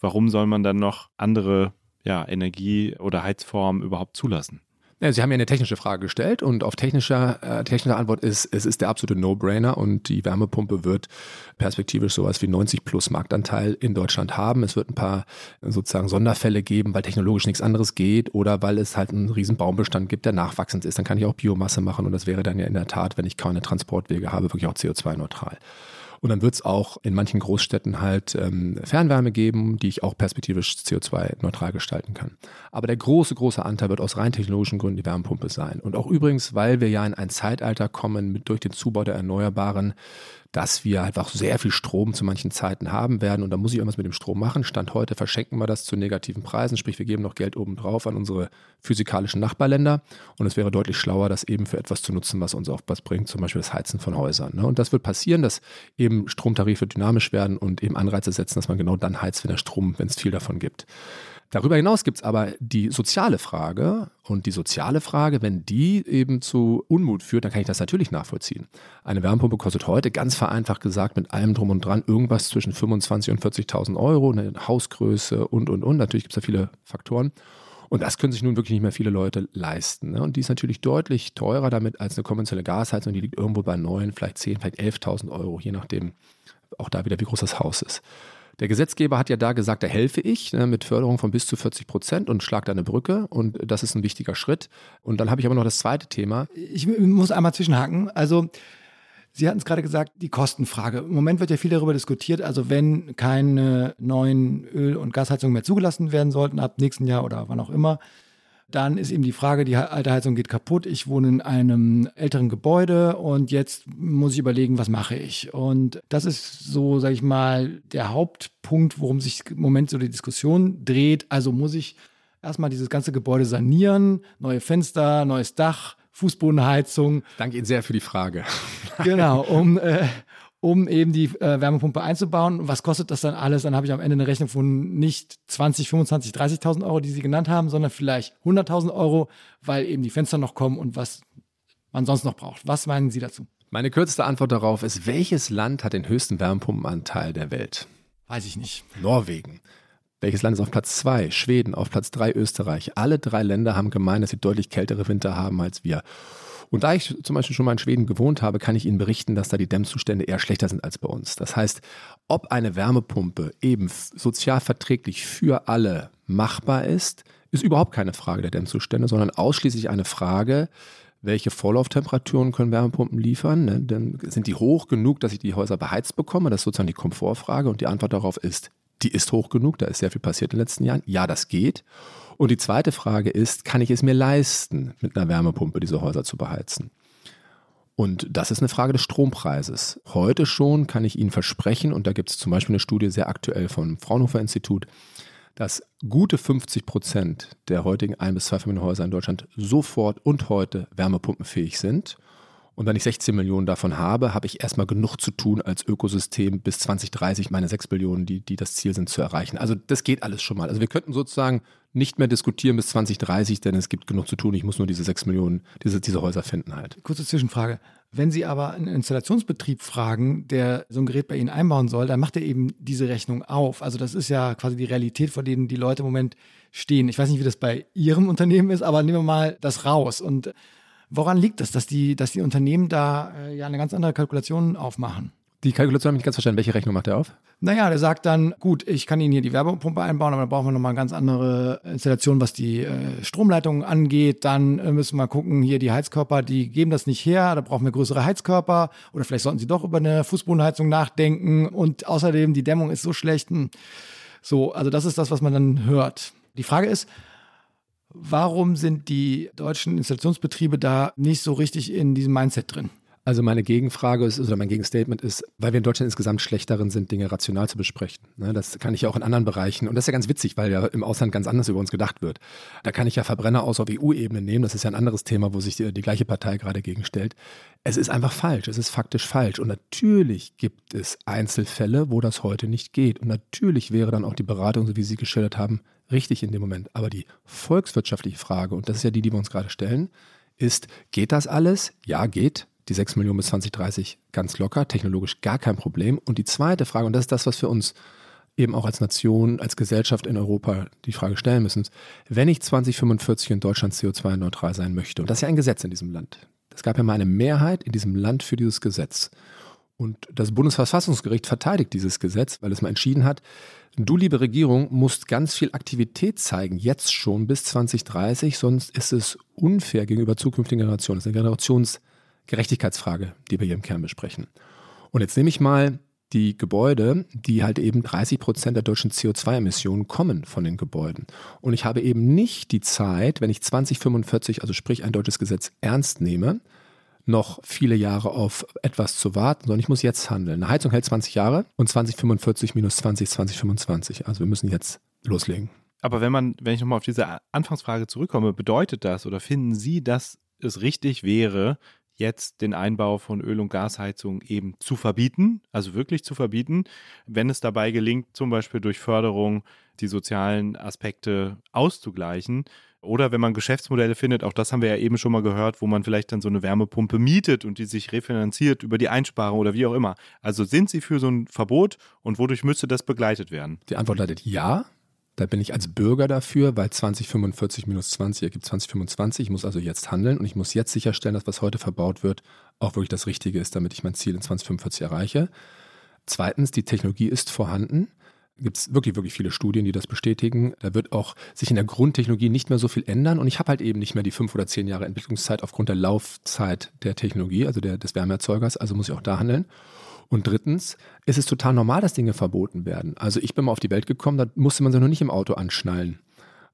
Warum soll man dann noch andere ja, Energie- oder Heizformen überhaupt zulassen? Ja, Sie haben ja eine technische Frage gestellt und auf technischer, äh, technische Antwort ist, es ist der absolute No-Brainer und die Wärmepumpe wird perspektivisch sowas wie 90 plus Marktanteil in Deutschland haben. Es wird ein paar sozusagen Sonderfälle geben, weil technologisch nichts anderes geht oder weil es halt einen riesen Baumbestand gibt, der nachwachsend ist. Dann kann ich auch Biomasse machen und das wäre dann ja in der Tat, wenn ich keine Transportwege habe, wirklich auch CO2-neutral. Und dann wird es auch in manchen Großstädten halt ähm, Fernwärme geben, die ich auch perspektivisch CO2-neutral gestalten kann. Aber der große, große Anteil wird aus rein technologischen Gründen die Wärmepumpe sein. Und auch übrigens, weil wir ja in ein Zeitalter kommen mit durch den Zubau der Erneuerbaren, dass wir einfach sehr viel Strom zu manchen Zeiten haben werden. Und da muss ich irgendwas mit dem Strom machen. Stand heute verschenken wir das zu negativen Preisen, sprich wir geben noch Geld obendrauf an unsere physikalischen Nachbarländer. Und es wäre deutlich schlauer, das eben für etwas zu nutzen, was uns auch was bringt, zum Beispiel das Heizen von Häusern. Ne? Und das wird passieren, dass eben Stromtarife dynamisch werden und eben Anreize setzen, dass man genau dann heizt, wenn der Strom, wenn es viel davon gibt. Darüber hinaus gibt es aber die soziale Frage. Und die soziale Frage, wenn die eben zu Unmut führt, dann kann ich das natürlich nachvollziehen. Eine Wärmepumpe kostet heute, ganz vereinfacht gesagt, mit allem drum und dran, irgendwas zwischen 25.000 und 40.000 Euro, eine Hausgröße und, und, und. Natürlich gibt es da viele Faktoren. Und das können sich nun wirklich nicht mehr viele Leute leisten. Ne? Und die ist natürlich deutlich teurer damit als eine konventionelle Gasheizung. Die liegt irgendwo bei 9, vielleicht 10, vielleicht 11.000 Euro, je nachdem auch da wieder, wie groß das Haus ist. Der Gesetzgeber hat ja da gesagt, da helfe ich ne, mit Förderung von bis zu 40 Prozent und schlag da eine Brücke und das ist ein wichtiger Schritt. Und dann habe ich aber noch das zweite Thema. Ich muss einmal zwischenhaken. Also Sie hatten es gerade gesagt, die Kostenfrage. Im Moment wird ja viel darüber diskutiert, also wenn keine neuen Öl- und Gasheizungen mehr zugelassen werden sollten ab nächsten Jahr oder wann auch immer, dann ist eben die Frage, die alte Heizung geht kaputt, ich wohne in einem älteren Gebäude und jetzt muss ich überlegen, was mache ich. Und das ist so, sage ich mal, der Hauptpunkt, worum sich im Moment so die Diskussion dreht. Also muss ich erstmal dieses ganze Gebäude sanieren, neue Fenster, neues Dach, Fußbodenheizung. Danke Ihnen sehr für die Frage. genau, um, äh, um eben die äh, Wärmepumpe einzubauen. Was kostet das dann alles? Dann habe ich am Ende eine Rechnung von nicht 20, 25, 30.000 Euro, die Sie genannt haben, sondern vielleicht 100.000 Euro, weil eben die Fenster noch kommen und was man sonst noch braucht. Was meinen Sie dazu? Meine kürzeste Antwort darauf ist, welches Land hat den höchsten Wärmepumpenanteil der Welt? Weiß ich nicht. Norwegen. Welches Land ist auf Platz 2? Schweden, auf Platz 3 Österreich. Alle drei Länder haben gemeint, dass sie deutlich kältere Winter haben als wir. Und da ich zum Beispiel schon mal in Schweden gewohnt habe, kann ich Ihnen berichten, dass da die Dämmzustände eher schlechter sind als bei uns. Das heißt, ob eine Wärmepumpe eben sozial verträglich für alle machbar ist, ist überhaupt keine Frage der Dämmzustände, sondern ausschließlich eine Frage, welche Vorlauftemperaturen können Wärmepumpen liefern? Ne? Dann sind die hoch genug, dass ich die Häuser beheizt bekomme? Das ist sozusagen die Komfortfrage. Und die Antwort darauf ist, die ist hoch genug. Da ist sehr viel passiert in den letzten Jahren. Ja, das geht. Und die zweite Frage ist, kann ich es mir leisten, mit einer Wärmepumpe diese Häuser zu beheizen? Und das ist eine Frage des Strompreises. Heute schon kann ich Ihnen versprechen, und da gibt es zum Beispiel eine Studie sehr aktuell vom Fraunhofer Institut, dass gute 50 Prozent der heutigen Ein- bis Zweifamilienhäuser in Deutschland sofort und heute wärmepumpenfähig sind. Und wenn ich 16 Millionen davon habe, habe ich erstmal genug zu tun als Ökosystem bis 2030 meine 6 Millionen, die, die das Ziel sind, zu erreichen. Also das geht alles schon mal. Also wir könnten sozusagen nicht mehr diskutieren bis 2030, denn es gibt genug zu tun. Ich muss nur diese 6 Millionen, diese, diese Häuser finden halt. Kurze Zwischenfrage. Wenn Sie aber einen Installationsbetrieb fragen, der so ein Gerät bei Ihnen einbauen soll, dann macht er eben diese Rechnung auf. Also das ist ja quasi die Realität, vor denen die Leute im Moment stehen. Ich weiß nicht, wie das bei Ihrem Unternehmen ist, aber nehmen wir mal das raus. Und woran liegt das, dass die, dass die Unternehmen da äh, ja eine ganz andere Kalkulation aufmachen? Die Kalkulation habe ich nicht ganz verstanden. Welche Rechnung macht er auf? Naja, der sagt dann, gut, ich kann Ihnen hier die Wärmepumpe einbauen, aber dann brauchen wir nochmal eine ganz andere Installation, was die äh, Stromleitungen angeht. Dann äh, müssen wir gucken, hier die Heizkörper, die geben das nicht her, da brauchen wir größere Heizkörper. Oder vielleicht sollten Sie doch über eine Fußbodenheizung nachdenken. Und außerdem, die Dämmung ist so schlecht. Hm. So, also das ist das, was man dann hört. Die Frage ist, warum sind die deutschen Installationsbetriebe da nicht so richtig in diesem Mindset drin? Also meine Gegenfrage ist, oder mein Gegenstatement ist, weil wir in Deutschland insgesamt schlecht sind, Dinge rational zu besprechen. Ne, das kann ich ja auch in anderen Bereichen. Und das ist ja ganz witzig, weil ja im Ausland ganz anders über uns gedacht wird. Da kann ich ja Verbrenner aus auf EU-Ebene nehmen. Das ist ja ein anderes Thema, wo sich die, die gleiche Partei gerade gegenstellt. Es ist einfach falsch. Es ist faktisch falsch. Und natürlich gibt es Einzelfälle, wo das heute nicht geht. Und natürlich wäre dann auch die Beratung, so wie Sie geschildert haben, richtig in dem Moment. Aber die volkswirtschaftliche Frage, und das ist ja die, die wir uns gerade stellen, ist, geht das alles? Ja, geht die 6 Millionen bis 2030 ganz locker, technologisch gar kein Problem. Und die zweite Frage, und das ist das, was für uns eben auch als Nation, als Gesellschaft in Europa die Frage stellen müssen, wenn ich 2045 in Deutschland CO2-neutral sein möchte, und das ist ja ein Gesetz in diesem Land, es gab ja mal eine Mehrheit in diesem Land für dieses Gesetz. Und das Bundesverfassungsgericht verteidigt dieses Gesetz, weil es mal entschieden hat, du, liebe Regierung, musst ganz viel Aktivität zeigen, jetzt schon bis 2030, sonst ist es unfair gegenüber zukünftigen Generationen. Das ist eine Generations- Gerechtigkeitsfrage, die wir hier im Kern besprechen. Und jetzt nehme ich mal die Gebäude, die halt eben 30 Prozent der deutschen CO2-Emissionen kommen von den Gebäuden. Und ich habe eben nicht die Zeit, wenn ich 2045, also sprich ein deutsches Gesetz, ernst nehme, noch viele Jahre auf etwas zu warten, sondern ich muss jetzt handeln. Eine Heizung hält 20 Jahre und 2045 minus 20, 2025. Also wir müssen jetzt loslegen. Aber wenn man, wenn ich nochmal auf diese Anfangsfrage zurückkomme, bedeutet das oder finden Sie, dass es richtig wäre, jetzt den Einbau von Öl- und Gasheizung eben zu verbieten, also wirklich zu verbieten, wenn es dabei gelingt, zum Beispiel durch Förderung die sozialen Aspekte auszugleichen. Oder wenn man Geschäftsmodelle findet, auch das haben wir ja eben schon mal gehört, wo man vielleicht dann so eine Wärmepumpe mietet und die sich refinanziert über die Einsparung oder wie auch immer. Also sind Sie für so ein Verbot und wodurch müsste das begleitet werden? Die Antwort lautet ja. Da bin ich als Bürger dafür, weil 2045 minus 20 ergibt 2025. Ich muss also jetzt handeln und ich muss jetzt sicherstellen, dass was heute verbaut wird, auch wirklich das Richtige ist, damit ich mein Ziel in 2045 erreiche. Zweitens, die Technologie ist vorhanden. Gibt es wirklich, wirklich viele Studien, die das bestätigen. Da wird auch sich in der Grundtechnologie nicht mehr so viel ändern. Und ich habe halt eben nicht mehr die fünf oder zehn Jahre Entwicklungszeit aufgrund der Laufzeit der Technologie, also der, des Wärmeerzeugers. Also muss ich auch da handeln. Und drittens ist es total normal, dass Dinge verboten werden. Also ich bin mal auf die Welt gekommen, da musste man sich noch nicht im Auto anschnallen.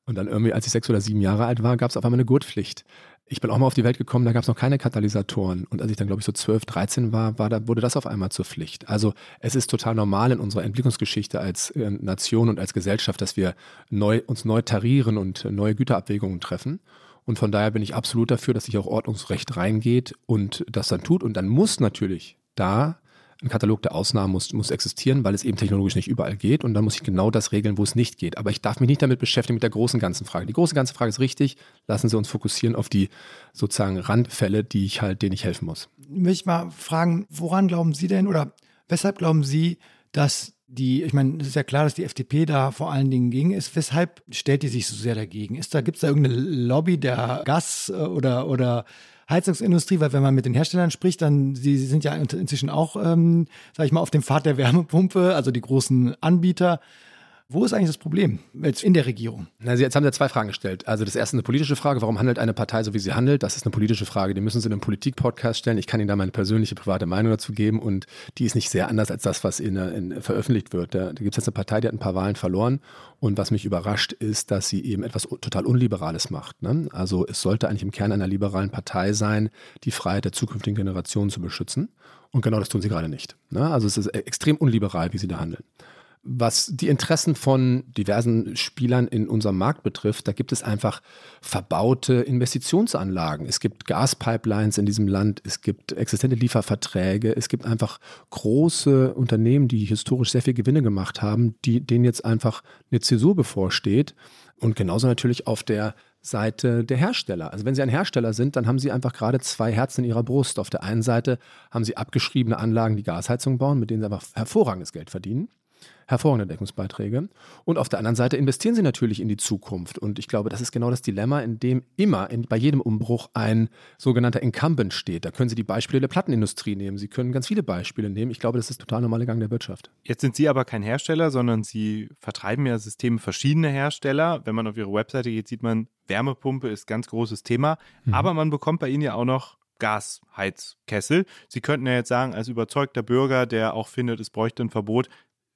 Und dann irgendwie, als ich sechs oder sieben Jahre alt war, gab es auf einmal eine Gurtpflicht. Ich bin auch mal auf die Welt gekommen, da gab es noch keine Katalysatoren. Und als ich dann, glaube ich, so 12, 13 war, war da, wurde das auf einmal zur Pflicht. Also es ist total normal in unserer Entwicklungsgeschichte als äh, Nation und als Gesellschaft, dass wir neu, uns neu tarieren und neue Güterabwägungen treffen. Und von daher bin ich absolut dafür, dass sich auch Ordnungsrecht reingeht und das dann tut. Und dann muss natürlich da ein Katalog der Ausnahmen muss, muss existieren, weil es eben technologisch nicht überall geht und dann muss ich genau das regeln, wo es nicht geht. Aber ich darf mich nicht damit beschäftigen mit der großen ganzen Frage. Die große ganze Frage ist richtig. Lassen Sie uns fokussieren auf die sozusagen Randfälle, die ich halt, denen ich helfen muss. Möchte ich mal fragen, woran glauben Sie denn oder weshalb glauben Sie, dass die, ich meine, es ist ja klar, dass die FDP da vor allen Dingen gegen ist. Weshalb stellt die sich so sehr dagegen? Ist da, gibt es da irgendeine Lobby der Gas- äh, oder, oder Heizungsindustrie, weil wenn man mit den Herstellern spricht, dann sie sind ja inzwischen auch, ähm, sage ich mal, auf dem Pfad der Wärmepumpe, also die großen Anbieter. Wo ist eigentlich das Problem jetzt in der Regierung? Sie, jetzt haben Sie zwei Fragen gestellt. Also das erste eine politische Frage, warum handelt eine Partei so, wie sie handelt? Das ist eine politische Frage, die müssen Sie in einem Politik-Podcast stellen. Ich kann Ihnen da meine persönliche, private Meinung dazu geben und die ist nicht sehr anders als das, was in, in veröffentlicht wird. Da, da gibt es jetzt eine Partei, die hat ein paar Wahlen verloren und was mich überrascht ist, dass sie eben etwas total Unliberales macht. Ne? Also es sollte eigentlich im Kern einer liberalen Partei sein, die Freiheit der zukünftigen Generationen zu beschützen und genau das tun sie gerade nicht. Ne? Also es ist extrem unliberal, wie sie da handeln. Was die Interessen von diversen Spielern in unserem Markt betrifft, da gibt es einfach verbaute Investitionsanlagen. Es gibt Gaspipelines in diesem Land, es gibt existente Lieferverträge, es gibt einfach große Unternehmen, die historisch sehr viel Gewinne gemacht haben, die, denen jetzt einfach eine Zäsur bevorsteht. Und genauso natürlich auf der Seite der Hersteller. Also wenn Sie ein Hersteller sind, dann haben Sie einfach gerade zwei Herzen in Ihrer Brust. Auf der einen Seite haben Sie abgeschriebene Anlagen, die Gasheizung bauen, mit denen Sie einfach hervorragendes Geld verdienen hervorragende Deckungsbeiträge. Und auf der anderen Seite investieren sie natürlich in die Zukunft. Und ich glaube, das ist genau das Dilemma, in dem immer in, bei jedem Umbruch ein sogenannter Incumbent steht. Da können Sie die Beispiele der Plattenindustrie nehmen. Sie können ganz viele Beispiele nehmen. Ich glaube, das ist total normaler Gang der Wirtschaft. Jetzt sind Sie aber kein Hersteller, sondern Sie vertreiben ja Systeme verschiedener Hersteller. Wenn man auf Ihre Webseite geht, sieht man, Wärmepumpe ist ganz großes Thema. Mhm. Aber man bekommt bei Ihnen ja auch noch Gasheizkessel. Sie könnten ja jetzt sagen, als überzeugter Bürger, der auch findet, es bräuchte ein Verbot,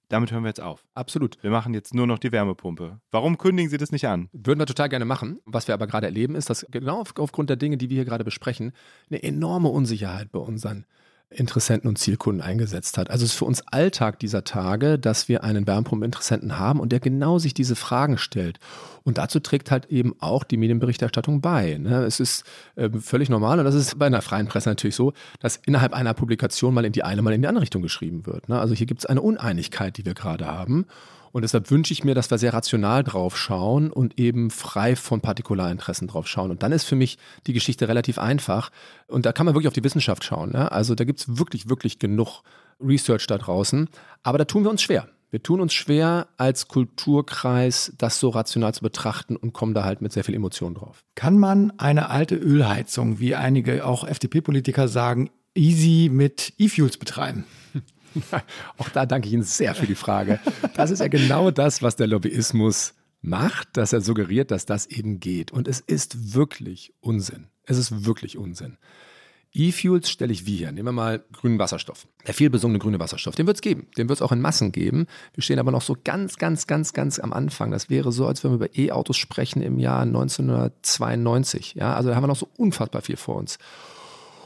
damit hören wir jetzt auf. Absolut. Wir machen jetzt nur noch die Wärmepumpe. Warum kündigen Sie das nicht an? Würden wir total gerne machen. Was wir aber gerade erleben, ist, dass genau aufgrund der Dinge, die wir hier gerade besprechen, eine enorme Unsicherheit bei unseren Interessenten und Zielkunden eingesetzt hat. Also es ist für uns Alltag dieser Tage, dass wir einen Wärmepumpeninteressenten haben und der genau sich diese Fragen stellt. Und dazu trägt halt eben auch die Medienberichterstattung bei. Ne? Es ist äh, völlig normal und das ist bei einer freien Presse natürlich so, dass innerhalb einer Publikation mal in die eine, mal in die andere Richtung geschrieben wird. Ne? Also hier gibt es eine Uneinigkeit, die wir gerade haben. Und deshalb wünsche ich mir, dass wir sehr rational drauf schauen und eben frei von Partikularinteressen drauf schauen. Und dann ist für mich die Geschichte relativ einfach. Und da kann man wirklich auf die Wissenschaft schauen. Ne? Also da gibt es wirklich, wirklich genug Research da draußen. Aber da tun wir uns schwer. Wir tun uns schwer, als Kulturkreis das so rational zu betrachten und kommen da halt mit sehr viel Emotion drauf. Kann man eine alte Ölheizung, wie einige auch FDP-Politiker sagen, easy mit E-Fuels betreiben? Auch da danke ich Ihnen sehr für die Frage. Das ist ja genau das, was der Lobbyismus macht, dass er suggeriert, dass das eben geht. Und es ist wirklich Unsinn. Es ist wirklich Unsinn. E-Fuels stelle ich wie hier. Nehmen wir mal grünen Wasserstoff. Der viel besungene grüne Wasserstoff. Den wird es geben. Den wird es auch in Massen geben. Wir stehen aber noch so ganz, ganz, ganz, ganz am Anfang. Das wäre so, als wenn wir über E-Autos sprechen im Jahr 1992. Ja, also da haben wir noch so unfassbar viel vor uns.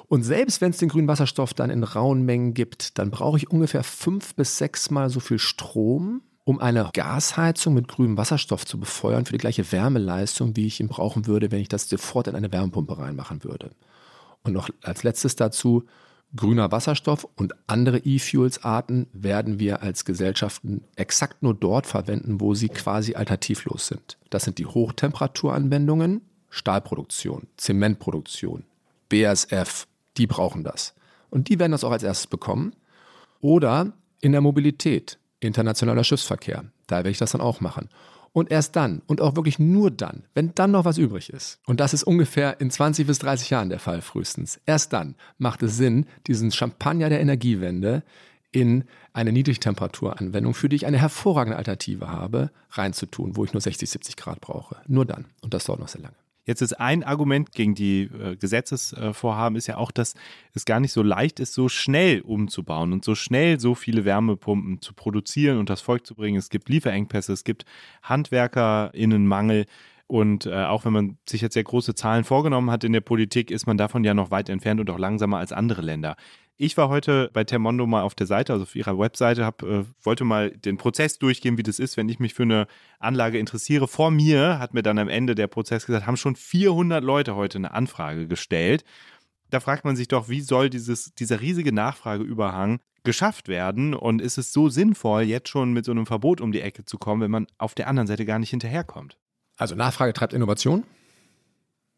Und selbst wenn es den grünen Wasserstoff dann in rauen Mengen gibt, dann brauche ich ungefähr fünf bis sechs Mal so viel Strom, um eine Gasheizung mit grünem Wasserstoff zu befeuern für die gleiche Wärmeleistung, wie ich ihn brauchen würde, wenn ich das sofort in eine Wärmepumpe reinmachen würde. Und noch als letztes dazu, grüner Wasserstoff und andere E-Fuels-Arten werden wir als Gesellschaften exakt nur dort verwenden, wo sie quasi alternativlos sind. Das sind die Hochtemperaturanwendungen, Stahlproduktion, Zementproduktion, BASF, die brauchen das. Und die werden das auch als erstes bekommen. Oder in der Mobilität, internationaler Schiffsverkehr, da werde ich das dann auch machen. Und erst dann und auch wirklich nur dann, wenn dann noch was übrig ist, und das ist ungefähr in 20 bis 30 Jahren der Fall frühestens, erst dann macht es Sinn, diesen Champagner der Energiewende in eine Niedrigtemperaturanwendung, für die ich eine hervorragende Alternative habe, reinzutun, wo ich nur 60, 70 Grad brauche. Nur dann. Und das dauert noch sehr lange. Jetzt ist ein Argument gegen die äh, Gesetzesvorhaben ist ja auch, dass es gar nicht so leicht ist, so schnell umzubauen und so schnell so viele Wärmepumpen zu produzieren und das Volk zu bringen. Es gibt Lieferengpässe, es gibt HandwerkerInnenmangel. Und äh, auch wenn man sich jetzt sehr große Zahlen vorgenommen hat in der Politik, ist man davon ja noch weit entfernt und auch langsamer als andere Länder. Ich war heute bei Termondo mal auf der Seite, also auf ihrer Webseite, hab, äh, wollte mal den Prozess durchgehen, wie das ist, wenn ich mich für eine Anlage interessiere. Vor mir hat mir dann am Ende der Prozess gesagt, haben schon 400 Leute heute eine Anfrage gestellt. Da fragt man sich doch, wie soll dieses, dieser riesige Nachfrageüberhang geschafft werden? Und ist es so sinnvoll, jetzt schon mit so einem Verbot um die Ecke zu kommen, wenn man auf der anderen Seite gar nicht hinterherkommt? Also Nachfrage treibt Innovation.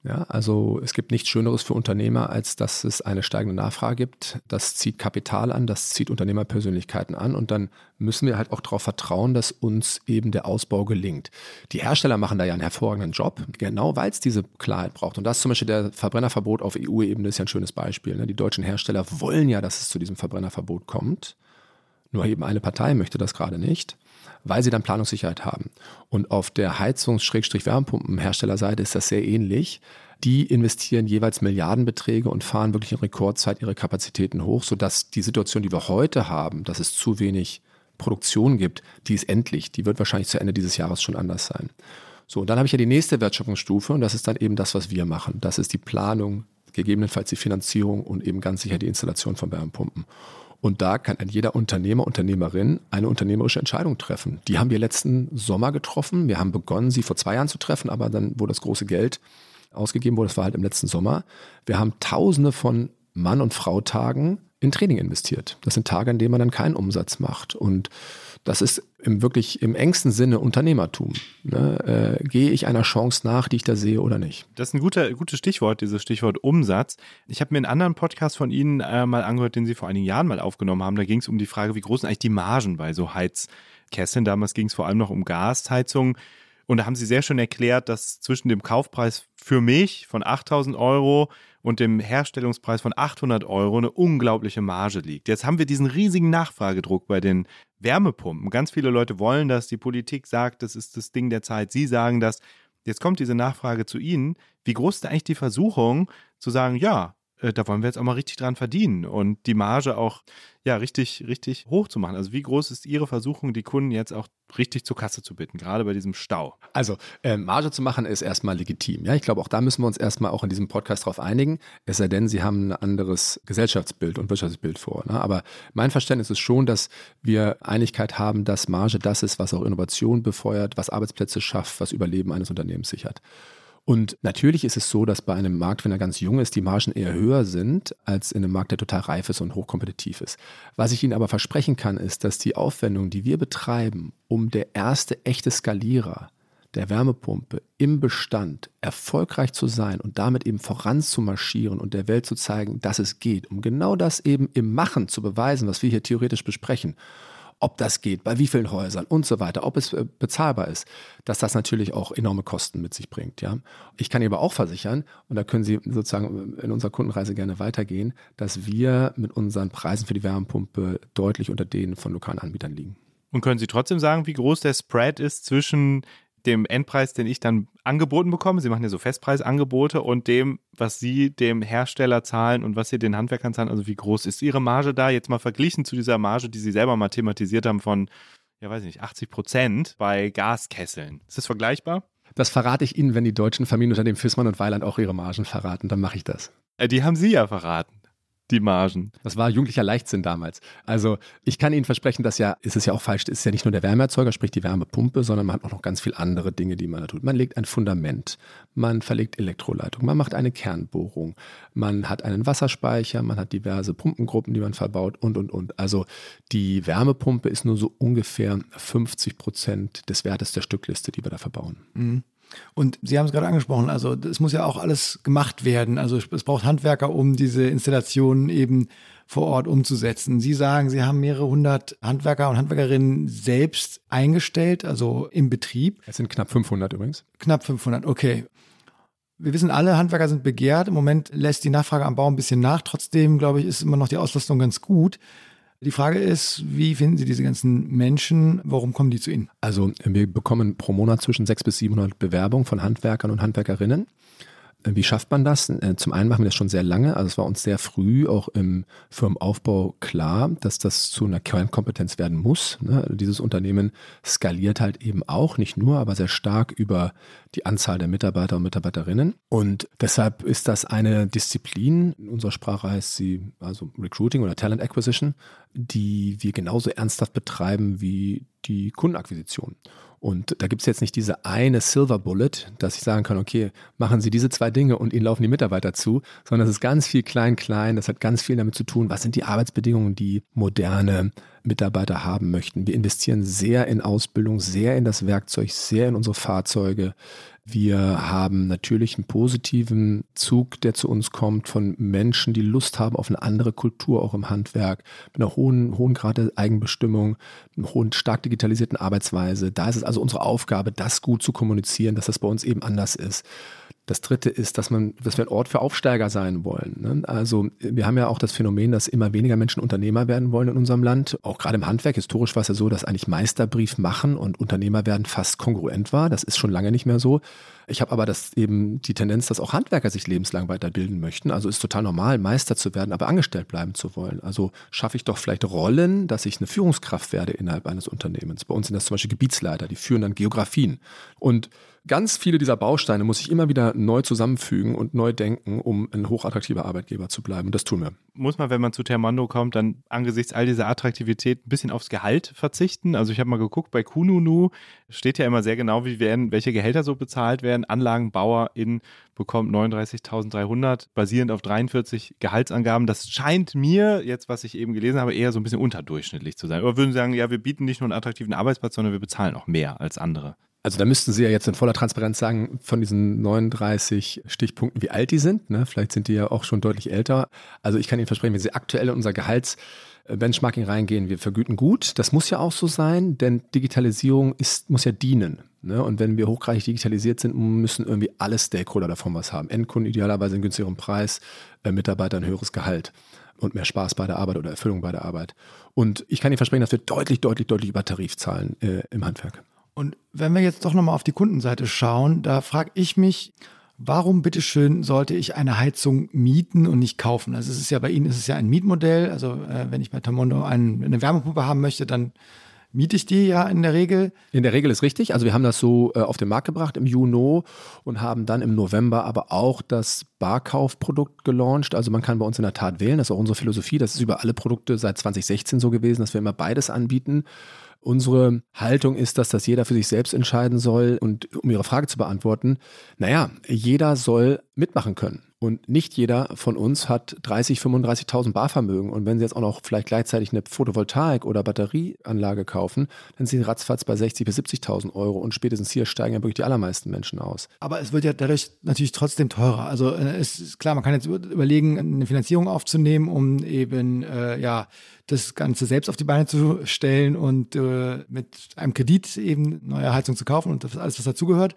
Ja, also es gibt nichts Schöneres für Unternehmer, als dass es eine steigende Nachfrage gibt. Das zieht Kapital an, das zieht Unternehmerpersönlichkeiten an und dann müssen wir halt auch darauf vertrauen, dass uns eben der Ausbau gelingt. Die Hersteller machen da ja einen hervorragenden Job, genau weil es diese Klarheit braucht. Und das zum Beispiel der Verbrennerverbot auf EU-Ebene ist ja ein schönes Beispiel. Ne? Die deutschen Hersteller wollen ja, dass es zu diesem Verbrennerverbot kommt. Nur eben eine Partei möchte das gerade nicht weil sie dann Planungssicherheit haben. Und auf der Heizungs-Wärmepumpenherstellerseite ist das sehr ähnlich. Die investieren jeweils Milliardenbeträge und fahren wirklich in Rekordzeit ihre Kapazitäten hoch, sodass die Situation, die wir heute haben, dass es zu wenig Produktion gibt, die ist endlich. Die wird wahrscheinlich zu Ende dieses Jahres schon anders sein. So, und dann habe ich ja die nächste Wertschöpfungsstufe und das ist dann eben das, was wir machen. Das ist die Planung, gegebenenfalls die Finanzierung und eben ganz sicher die Installation von Wärmepumpen. Und da kann jeder Unternehmer, Unternehmerin eine unternehmerische Entscheidung treffen. Die haben wir letzten Sommer getroffen. Wir haben begonnen, sie vor zwei Jahren zu treffen, aber dann, wo das große Geld ausgegeben wurde, das war halt im letzten Sommer. Wir haben Tausende von Mann- und Frau-Tagen in Training investiert. Das sind Tage, an denen man dann keinen Umsatz macht. Und das ist im wirklich im engsten Sinne Unternehmertum. Ne? Äh, gehe ich einer Chance nach, die ich da sehe oder nicht? Das ist ein guter, gutes Stichwort, dieses Stichwort Umsatz. Ich habe mir einen anderen Podcast von Ihnen äh, mal angehört, den Sie vor einigen Jahren mal aufgenommen haben. Da ging es um die Frage, wie groß sind eigentlich die Margen bei so Heizkesseln. Damals ging es vor allem noch um Gasheizungen. Und da haben Sie sehr schön erklärt, dass zwischen dem Kaufpreis für mich von 8000 Euro und dem Herstellungspreis von 800 Euro eine unglaubliche Marge liegt. Jetzt haben wir diesen riesigen Nachfragedruck bei den Wärmepumpen. Ganz viele Leute wollen das. Die Politik sagt, das ist das Ding der Zeit. Sie sagen das. Jetzt kommt diese Nachfrage zu Ihnen. Wie groß ist eigentlich die Versuchung zu sagen, ja, äh, da wollen wir jetzt auch mal richtig dran verdienen und die Marge auch ja richtig, richtig hoch zu machen. Also wie groß ist Ihre Versuchung, die Kunden jetzt auch richtig zur Kasse zu bitten, gerade bei diesem Stau? Also äh, Marge zu machen ist erstmal legitim. Ja, ich glaube, auch da müssen wir uns erstmal auch in diesem Podcast drauf einigen. Es sei denn, Sie haben ein anderes Gesellschaftsbild und Wirtschaftsbild vor. Ne? Aber mein Verständnis ist schon, dass wir Einigkeit haben, dass Marge das ist, was auch Innovation befeuert, was Arbeitsplätze schafft, was Überleben eines Unternehmens sichert. Und natürlich ist es so, dass bei einem Markt, wenn er ganz jung ist, die Margen eher höher sind als in einem Markt, der total reif ist und hochkompetitiv ist. Was ich Ihnen aber versprechen kann, ist, dass die Aufwendungen, die wir betreiben, um der erste echte Skalierer der Wärmepumpe im Bestand erfolgreich zu sein und damit eben voranzumarschieren und der Welt zu zeigen, dass es geht, um genau das eben im Machen zu beweisen, was wir hier theoretisch besprechen ob das geht, bei wie vielen Häusern und so weiter, ob es äh, bezahlbar ist, dass das natürlich auch enorme Kosten mit sich bringt. Ja? Ich kann Ihnen aber auch versichern, und da können Sie sozusagen in unserer Kundenreise gerne weitergehen, dass wir mit unseren Preisen für die Wärmepumpe deutlich unter denen von lokalen Anbietern liegen. Und können Sie trotzdem sagen, wie groß der Spread ist zwischen dem Endpreis, den ich dann angeboten bekomme, Sie machen ja so Festpreisangebote und dem, was Sie dem Hersteller zahlen und was Sie den Handwerkern zahlen, also wie groß ist Ihre Marge da? Jetzt mal verglichen zu dieser Marge, die Sie selber mal thematisiert haben von, ja weiß ich nicht, 80 Prozent bei Gaskesseln. Ist das vergleichbar? Das verrate ich Ihnen, wenn die deutschen Familienunternehmen Fissmann und Weiland auch ihre Margen verraten, dann mache ich das. Äh, die haben Sie ja verraten die Margen. Das war jugendlicher Leichtsinn damals. Also ich kann Ihnen versprechen, dass ja, ist es ja auch falsch, ist ja nicht nur der Wärmeerzeuger, sprich die Wärmepumpe, sondern man hat auch noch ganz viele andere Dinge, die man da tut. Man legt ein Fundament, man verlegt Elektroleitung, man macht eine Kernbohrung, man hat einen Wasserspeicher, man hat diverse Pumpengruppen, die man verbaut und, und, und. Also die Wärmepumpe ist nur so ungefähr 50 Prozent des Wertes der Stückliste, die wir da verbauen. Mhm. Und Sie haben es gerade angesprochen, also es muss ja auch alles gemacht werden. Also es braucht Handwerker, um diese Installationen eben vor Ort umzusetzen. Sie sagen, Sie haben mehrere hundert Handwerker und Handwerkerinnen selbst eingestellt, also im Betrieb. Es sind knapp 500 übrigens. Knapp 500, okay. Wir wissen alle, Handwerker sind begehrt. Im Moment lässt die Nachfrage am Bau ein bisschen nach. Trotzdem, glaube ich, ist immer noch die Auslastung ganz gut. Die Frage ist, wie finden Sie diese ganzen Menschen? Warum kommen die zu Ihnen? Also wir bekommen pro Monat zwischen 600 bis 700 Bewerbungen von Handwerkern und Handwerkerinnen. Wie schafft man das? Äh, zum einen machen wir das schon sehr lange. Also es war uns sehr früh auch im Firmenaufbau klar, dass das zu einer Kernkompetenz werden muss. Ne? Dieses Unternehmen skaliert halt eben auch, nicht nur, aber sehr stark über die Anzahl der Mitarbeiter und Mitarbeiterinnen. Und deshalb ist das eine Disziplin, in unserer Sprache heißt sie also Recruiting oder Talent Acquisition, die wir genauso ernsthaft betreiben wie die Kundenakquisition. Und da gibt es jetzt nicht diese eine Silver Bullet, dass ich sagen kann, okay, machen Sie diese zwei Dinge und Ihnen laufen die Mitarbeiter zu, sondern es ist ganz viel klein, klein. Das hat ganz viel damit zu tun, was sind die Arbeitsbedingungen, die moderne Mitarbeiter haben möchten. Wir investieren sehr in Ausbildung, sehr in das Werkzeug, sehr in unsere Fahrzeuge. Wir haben natürlich einen positiven Zug, der zu uns kommt von Menschen, die Lust haben auf eine andere Kultur, auch im Handwerk, mit einer hohen, hohen Grad der Eigenbestimmung, einer hohen, stark digitalisierten Arbeitsweise. Da ist es also unsere Aufgabe, das gut zu kommunizieren, dass das bei uns eben anders ist. Das dritte ist, dass man, dass wir ein Ort für Aufsteiger sein wollen. Ne? Also wir haben ja auch das Phänomen, dass immer weniger Menschen Unternehmer werden wollen in unserem Land. Auch gerade im Handwerk. Historisch war es ja so, dass eigentlich Meisterbrief machen und Unternehmer werden fast kongruent war. Das ist schon lange nicht mehr so. Ich habe aber das eben die Tendenz, dass auch Handwerker sich lebenslang weiterbilden möchten. Also ist total normal, Meister zu werden, aber angestellt bleiben zu wollen. Also schaffe ich doch vielleicht Rollen, dass ich eine Führungskraft werde innerhalb eines Unternehmens. Bei uns sind das zum Beispiel Gebietsleiter, die führen dann Geografien. Und ganz viele dieser Bausteine muss ich immer wieder neu zusammenfügen und neu denken, um ein hochattraktiver Arbeitgeber zu bleiben. Und das tun wir. Muss man, wenn man zu Termando kommt, dann angesichts all dieser Attraktivität ein bisschen aufs Gehalt verzichten? Also ich habe mal geguckt, bei Kununu steht ja immer sehr genau, wie werden, welche Gehälter so bezahlt werden. Anlagenbauer in bekommt 39.300 basierend auf 43 Gehaltsangaben. Das scheint mir, jetzt was ich eben gelesen habe, eher so ein bisschen unterdurchschnittlich zu sein. Oder würden Sie sagen, ja, wir bieten nicht nur einen attraktiven Arbeitsplatz, sondern wir bezahlen auch mehr als andere? Also da müssten Sie ja jetzt in voller Transparenz sagen, von diesen 39 Stichpunkten, wie alt die sind. Ne? Vielleicht sind die ja auch schon deutlich älter. Also ich kann Ihnen versprechen, wenn Sie aktuell in unser Gehaltsbenchmarking reingehen, wir vergüten gut. Das muss ja auch so sein, denn Digitalisierung ist, muss ja dienen. Ne? Und wenn wir hochgradig digitalisiert sind, müssen irgendwie alle Stakeholder davon was haben. Endkunden idealerweise einen günstigeren Preis, äh, Mitarbeiter ein höheres Gehalt und mehr Spaß bei der Arbeit oder Erfüllung bei der Arbeit. Und ich kann Ihnen versprechen, dass wir deutlich, deutlich, deutlich über Tarif zahlen äh, im Handwerk. Und wenn wir jetzt doch nochmal auf die Kundenseite schauen, da frage ich mich, warum bitteschön sollte ich eine Heizung mieten und nicht kaufen? Also es ist ja bei Ihnen ist es ja ein Mietmodell. Also äh, wenn ich bei Tamondo ein, eine Wärmepumpe haben möchte, dann miete ich die ja in der Regel. In der Regel ist richtig. Also wir haben das so äh, auf den Markt gebracht im Juni und haben dann im November aber auch das Barkaufprodukt gelauncht. Also man kann bei uns in der Tat wählen. Das ist auch unsere Philosophie. Das ist über alle Produkte seit 2016 so gewesen, dass wir immer beides anbieten. Unsere Haltung ist, dass das jeder für sich selbst entscheiden soll. Und um Ihre Frage zu beantworten, naja, jeder soll mitmachen können. Und nicht jeder von uns hat 30, 35.000 Barvermögen. Und wenn Sie jetzt auch noch vielleicht gleichzeitig eine Photovoltaik- oder Batterieanlage kaufen, dann sind Sie ratzfatz bei 60.000 bis 70.000 Euro. Und spätestens hier steigen ja wirklich die allermeisten Menschen aus. Aber es wird ja dadurch natürlich trotzdem teurer. Also äh, es ist klar, man kann jetzt überlegen, eine Finanzierung aufzunehmen, um eben äh, ja das Ganze selbst auf die Beine zu stellen und äh, mit einem Kredit eben neue Heizung zu kaufen und das alles, was dazugehört.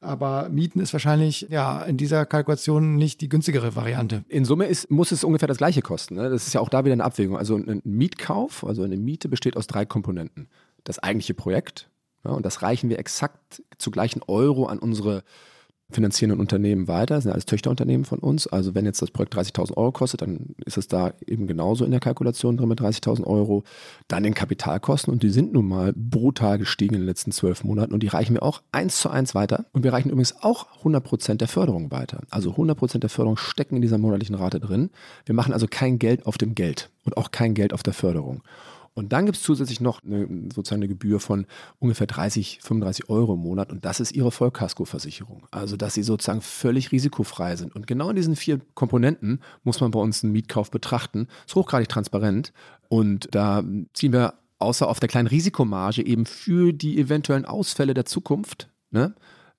Aber Mieten ist wahrscheinlich ja in dieser Kalkulation nicht die günstigere Variante. In Summe ist, muss es ungefähr das gleiche kosten. Ne? Das ist ja auch da wieder eine Abwägung. Also ein Mietkauf, also eine Miete besteht aus drei Komponenten. Das eigentliche Projekt, ja, und das reichen wir exakt zu gleichen Euro an unsere finanzierenden Unternehmen weiter, das sind alles Töchterunternehmen von uns. Also wenn jetzt das Projekt 30.000 Euro kostet, dann ist es da eben genauso in der Kalkulation drin mit 30.000 Euro. Dann den Kapitalkosten und die sind nun mal brutal gestiegen in den letzten zwölf Monaten und die reichen wir auch eins zu eins weiter. Und wir reichen übrigens auch 100 Prozent der Förderung weiter. Also 100 Prozent der Förderung stecken in dieser monatlichen Rate drin. Wir machen also kein Geld auf dem Geld und auch kein Geld auf der Förderung. Und dann gibt es zusätzlich noch eine, sozusagen eine Gebühr von ungefähr 30, 35 Euro im Monat und das ist ihre Vollkaskoversicherung. Also, dass sie sozusagen völlig risikofrei sind. Und genau in diesen vier Komponenten muss man bei uns einen Mietkauf betrachten. Ist hochgradig transparent und da ziehen wir außer auf der kleinen Risikomarge eben für die eventuellen Ausfälle der Zukunft, ne,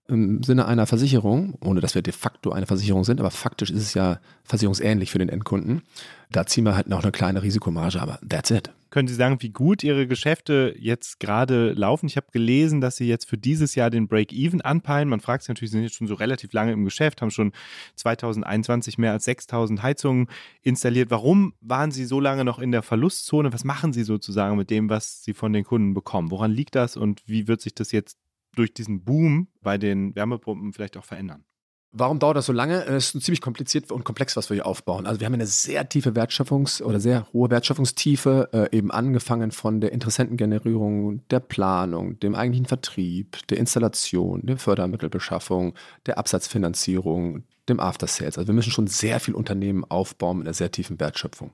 im Sinne einer Versicherung, ohne dass wir de facto eine Versicherung sind, aber faktisch ist es ja versicherungsähnlich für den Endkunden. Da ziehen wir halt noch eine kleine Risikomarge, aber that's it. Können Sie sagen, wie gut Ihre Geschäfte jetzt gerade laufen? Ich habe gelesen, dass Sie jetzt für dieses Jahr den Break-Even anpeilen. Man fragt sich natürlich, Sie sind jetzt schon so relativ lange im Geschäft, haben schon 2021 mehr als 6000 Heizungen installiert. Warum waren Sie so lange noch in der Verlustzone? Was machen Sie sozusagen mit dem, was Sie von den Kunden bekommen? Woran liegt das und wie wird sich das jetzt durch diesen Boom bei den Wärmepumpen vielleicht auch verändern? Warum dauert das so lange? Es ist ziemlich kompliziert und komplex, was wir hier aufbauen. Also wir haben eine sehr tiefe Wertschöpfungs- oder sehr hohe Wertschöpfungstiefe, äh, eben angefangen von der Interessentengenerierung, der Planung, dem eigentlichen Vertrieb, der Installation, der Fördermittelbeschaffung, der Absatzfinanzierung, dem After Sales. Also wir müssen schon sehr viel Unternehmen aufbauen mit einer sehr tiefen Wertschöpfung.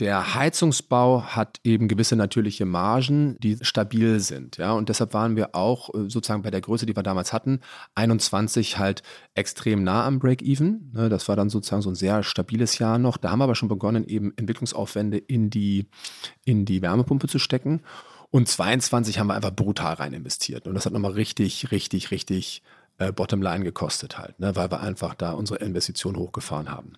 Der Heizungsbau hat eben gewisse natürliche Margen, die stabil sind. Ja, und deshalb waren wir auch äh, sozusagen bei der Größe, die wir damals hatten, 21 halt extrem nah am Break-Even. Ne, das war dann sozusagen so ein sehr stabiles Jahr noch. Da haben wir aber schon begonnen, eben Entwicklungsaufwände in die, in die Wärmepumpe zu stecken. Und 22 haben wir einfach brutal rein investiert. Und das hat nochmal richtig, richtig, richtig äh, Bottomline gekostet halt, ne, weil wir einfach da unsere Investition hochgefahren haben.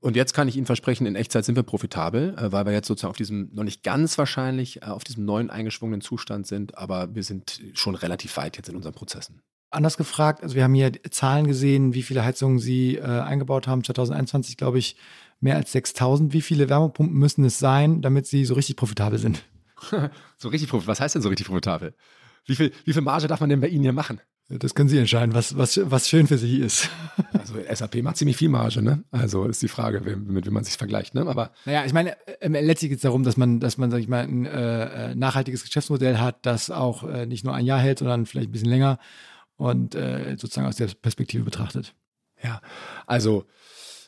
Und jetzt kann ich Ihnen versprechen, in Echtzeit sind wir profitabel, äh, weil wir jetzt sozusagen auf diesem, noch nicht ganz wahrscheinlich, äh, auf diesem neuen eingeschwungenen Zustand sind, aber wir sind schon relativ weit jetzt in unseren Prozessen. Anders gefragt, also wir haben hier Zahlen gesehen, wie viele Heizungen Sie äh, eingebaut haben. 2021, glaube ich, mehr als 6000. Wie viele Wärmepumpen müssen es sein, damit Sie so richtig profitabel sind? so richtig profitabel? Was heißt denn so richtig profitabel? Wie viel, wie viel Marge darf man denn bei Ihnen hier machen? Das können Sie entscheiden, was, was, was schön für Sie ist. Also SAP macht ziemlich viel Marge, ne? Also ist die Frage, mit wem man sich vergleicht, ne? Aber naja, ich meine, äh, letztlich geht es darum, dass man, dass man, sag ich mal, ein äh, äh, nachhaltiges Geschäftsmodell hat, das auch äh, nicht nur ein Jahr hält, sondern vielleicht ein bisschen länger und äh, sozusagen aus der Perspektive betrachtet. Ja, also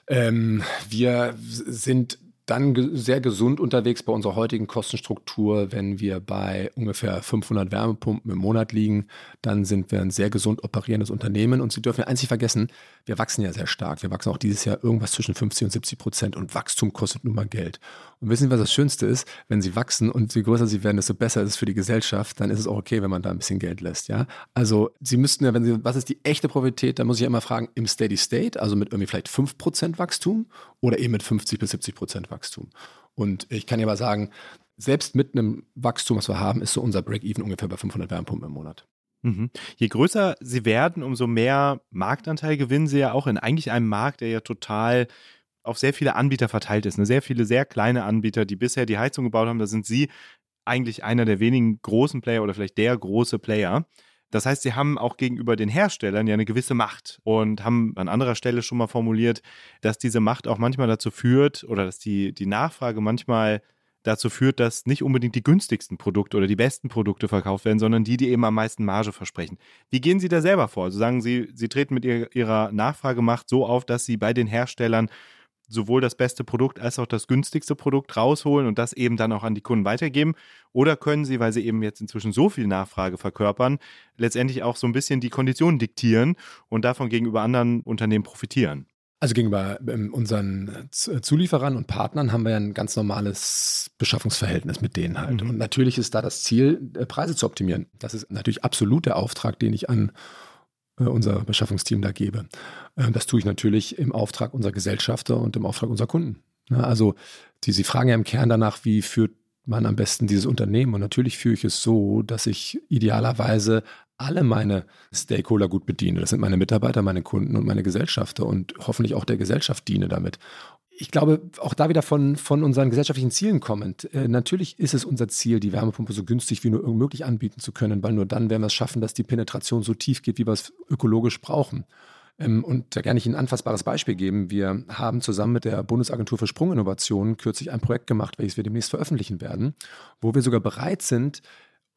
ähm, wir sind dann sehr gesund unterwegs bei unserer heutigen Kostenstruktur. Wenn wir bei ungefähr 500 Wärmepumpen im Monat liegen, dann sind wir ein sehr gesund operierendes Unternehmen. Und Sie dürfen nicht vergessen, wir wachsen ja sehr stark. Wir wachsen auch dieses Jahr irgendwas zwischen 50 und 70 Prozent und Wachstum kostet nun mal Geld. Und wissen Sie, was das Schönste ist? Wenn Sie wachsen und je größer Sie werden, desto besser ist es für die Gesellschaft, dann ist es auch okay, wenn man da ein bisschen Geld lässt. Ja? Also Sie müssten ja, wenn Sie, was ist die echte Profität, dann muss ich ja immer fragen, im Steady State, also mit irgendwie vielleicht 5 Prozent Wachstum oder eben mit 50 bis 70 Prozent Wachstum. Und ich kann ja mal sagen, selbst mit einem Wachstum, was wir haben, ist so unser Break-Even ungefähr bei 500 Wärmepumpen im Monat. Mhm. Je größer sie werden, umso mehr Marktanteil gewinnen sie ja auch in eigentlich einem Markt, der ja total auf sehr viele Anbieter verteilt ist. Ne? Sehr viele sehr kleine Anbieter, die bisher die Heizung gebaut haben, da sind sie eigentlich einer der wenigen großen Player oder vielleicht der große Player. Das heißt, sie haben auch gegenüber den Herstellern ja eine gewisse Macht und haben an anderer Stelle schon mal formuliert, dass diese Macht auch manchmal dazu führt oder dass die, die Nachfrage manchmal dazu führt, dass nicht unbedingt die günstigsten Produkte oder die besten Produkte verkauft werden, sondern die, die eben am meisten Marge versprechen. Wie gehen Sie da selber vor? Also sagen Sie, Sie treten mit Ihrer Nachfragemacht so auf, dass Sie bei den Herstellern sowohl das beste Produkt als auch das günstigste Produkt rausholen und das eben dann auch an die Kunden weitergeben? Oder können sie, weil sie eben jetzt inzwischen so viel Nachfrage verkörpern, letztendlich auch so ein bisschen die Konditionen diktieren und davon gegenüber anderen Unternehmen profitieren? Also gegenüber ähm, unseren Zulieferern und Partnern haben wir ja ein ganz normales Beschaffungsverhältnis mit denen halt. Mhm. Und natürlich ist da das Ziel, äh, Preise zu optimieren. Das ist natürlich absolut der Auftrag, den ich an äh, unser Beschaffungsteam da gebe. Äh, das tue ich natürlich im Auftrag unserer Gesellschafter und im Auftrag unserer Kunden. Also die, Sie fragen ja im Kern danach, wie führt man am besten dieses Unternehmen? Und natürlich führe ich es so, dass ich idealerweise alle meine Stakeholder gut bediene. Das sind meine Mitarbeiter, meine Kunden und meine Gesellschafter und hoffentlich auch der Gesellschaft diene damit ich glaube, auch da wieder von, von unseren gesellschaftlichen Zielen kommend. Äh, natürlich ist es unser Ziel, die Wärmepumpe so günstig wie nur möglich anbieten zu können, weil nur dann werden wir es schaffen, dass die Penetration so tief geht, wie wir es ökologisch brauchen. Ähm, und da kann ich Ihnen ein anfassbares Beispiel geben. Wir haben zusammen mit der Bundesagentur für Sprunginnovation kürzlich ein Projekt gemacht, welches wir demnächst veröffentlichen werden, wo wir sogar bereit sind,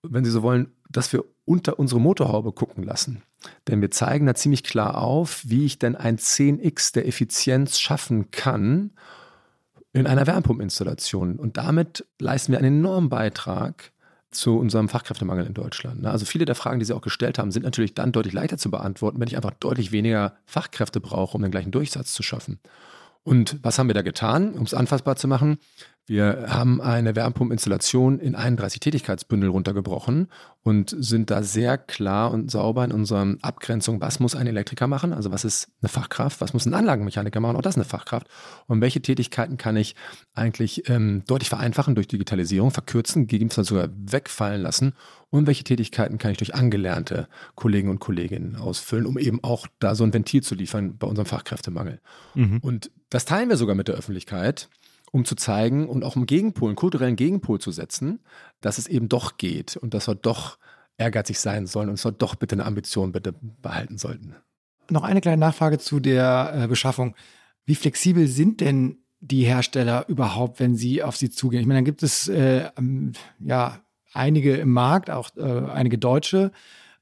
wenn Sie so wollen, dass wir unter unsere Motorhaube gucken lassen. Denn wir zeigen da ziemlich klar auf, wie ich denn ein 10x der Effizienz schaffen kann in einer Wärmepumpeninstallation. Und damit leisten wir einen enormen Beitrag zu unserem Fachkräftemangel in Deutschland. Also viele der Fragen, die Sie auch gestellt haben, sind natürlich dann deutlich leichter zu beantworten, wenn ich einfach deutlich weniger Fachkräfte brauche, um den gleichen Durchsatz zu schaffen. Und was haben wir da getan, um es anfassbar zu machen? Wir haben eine Wärmepumpeninstallation in 31 Tätigkeitsbündel runtergebrochen und sind da sehr klar und sauber in unserer Abgrenzung, was muss ein Elektriker machen, also was ist eine Fachkraft, was muss ein Anlagenmechaniker machen, auch das ist eine Fachkraft. Und welche Tätigkeiten kann ich eigentlich ähm, deutlich vereinfachen durch Digitalisierung, verkürzen, gegebenenfalls sogar wegfallen lassen? Und welche Tätigkeiten kann ich durch angelernte Kollegen und Kolleginnen ausfüllen, um eben auch da so ein Ventil zu liefern bei unserem Fachkräftemangel. Mhm. Und das teilen wir sogar mit der Öffentlichkeit um zu zeigen und auch einen Gegenpol, einen kulturellen Gegenpol zu setzen, dass es eben doch geht und dass wir doch ehrgeizig sein sollen und dass wir doch bitte eine Ambition bitte behalten sollten. Noch eine kleine Nachfrage zu der äh, Beschaffung. Wie flexibel sind denn die Hersteller überhaupt, wenn sie auf sie zugehen? Ich meine, dann gibt es äh, ja einige im Markt, auch äh, einige deutsche.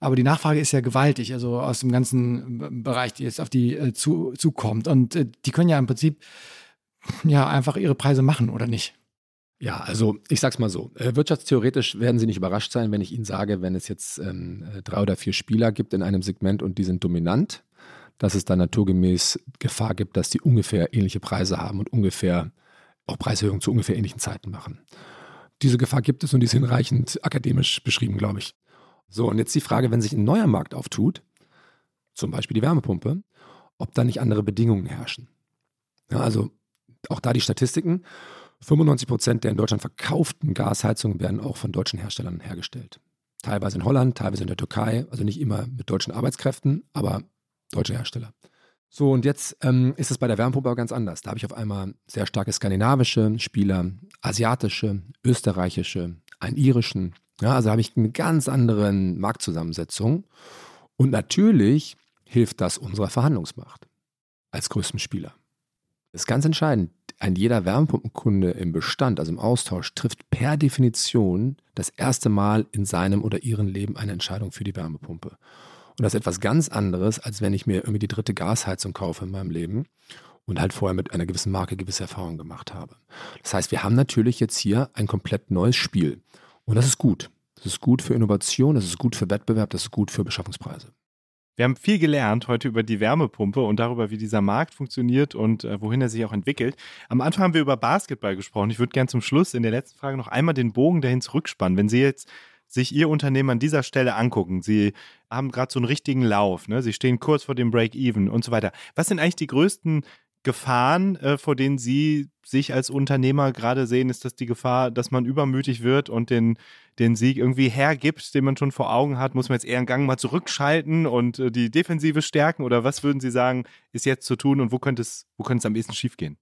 Aber die Nachfrage ist ja gewaltig, also aus dem ganzen Bereich, die jetzt auf die äh, zu, zukommt. Und äh, die können ja im Prinzip ja einfach ihre Preise machen, oder nicht? Ja, also ich sag's mal so. Äh, wirtschaftstheoretisch werden Sie nicht überrascht sein, wenn ich Ihnen sage, wenn es jetzt ähm, drei oder vier Spieler gibt in einem Segment und die sind dominant, dass es dann naturgemäß Gefahr gibt, dass die ungefähr ähnliche Preise haben und ungefähr auch Preiserhöhungen zu ungefähr ähnlichen Zeiten machen. Diese Gefahr gibt es und die ist hinreichend akademisch beschrieben, glaube ich. So, und jetzt die Frage, wenn sich ein neuer Markt auftut, zum Beispiel die Wärmepumpe, ob da nicht andere Bedingungen herrschen. Ja, also auch da die Statistiken. 95 Prozent der in Deutschland verkauften Gasheizungen werden auch von deutschen Herstellern hergestellt. Teilweise in Holland, teilweise in der Türkei, also nicht immer mit deutschen Arbeitskräften, aber deutsche Hersteller. So, und jetzt ähm, ist es bei der Wärmepumpe aber ganz anders. Da habe ich auf einmal sehr starke skandinavische Spieler, asiatische, österreichische, einen irischen. Ja, also habe ich eine ganz andere Marktzusammensetzung. Und natürlich hilft das unserer Verhandlungsmacht als größtem Spieler. Ist ganz entscheidend. Ein jeder Wärmepumpenkunde im Bestand, also im Austausch, trifft per Definition das erste Mal in seinem oder ihrem Leben eine Entscheidung für die Wärmepumpe. Und das ist etwas ganz anderes, als wenn ich mir irgendwie die dritte Gasheizung kaufe in meinem Leben und halt vorher mit einer gewissen Marke gewisse Erfahrungen gemacht habe. Das heißt, wir haben natürlich jetzt hier ein komplett neues Spiel. Und das ist gut. Das ist gut für Innovation, das ist gut für Wettbewerb, das ist gut für Beschaffungspreise. Wir haben viel gelernt heute über die Wärmepumpe und darüber, wie dieser Markt funktioniert und äh, wohin er sich auch entwickelt. Am Anfang haben wir über Basketball gesprochen. Ich würde gerne zum Schluss in der letzten Frage noch einmal den Bogen dahin zurückspannen. Wenn Sie jetzt sich Ihr Unternehmen an dieser Stelle angucken. Sie haben gerade so einen richtigen Lauf, ne? Sie stehen kurz vor dem Break-Even und so weiter. Was sind eigentlich die größten Gefahren, äh, vor denen Sie sich als Unternehmer gerade sehen? Ist das die Gefahr, dass man übermütig wird und den, den Sieg irgendwie hergibt, den man schon vor Augen hat? Muss man jetzt eher einen Gang mal zurückschalten und äh, die Defensive stärken? Oder was würden Sie sagen, ist jetzt zu tun und wo könnte es, wo könnte es am ehesten schiefgehen?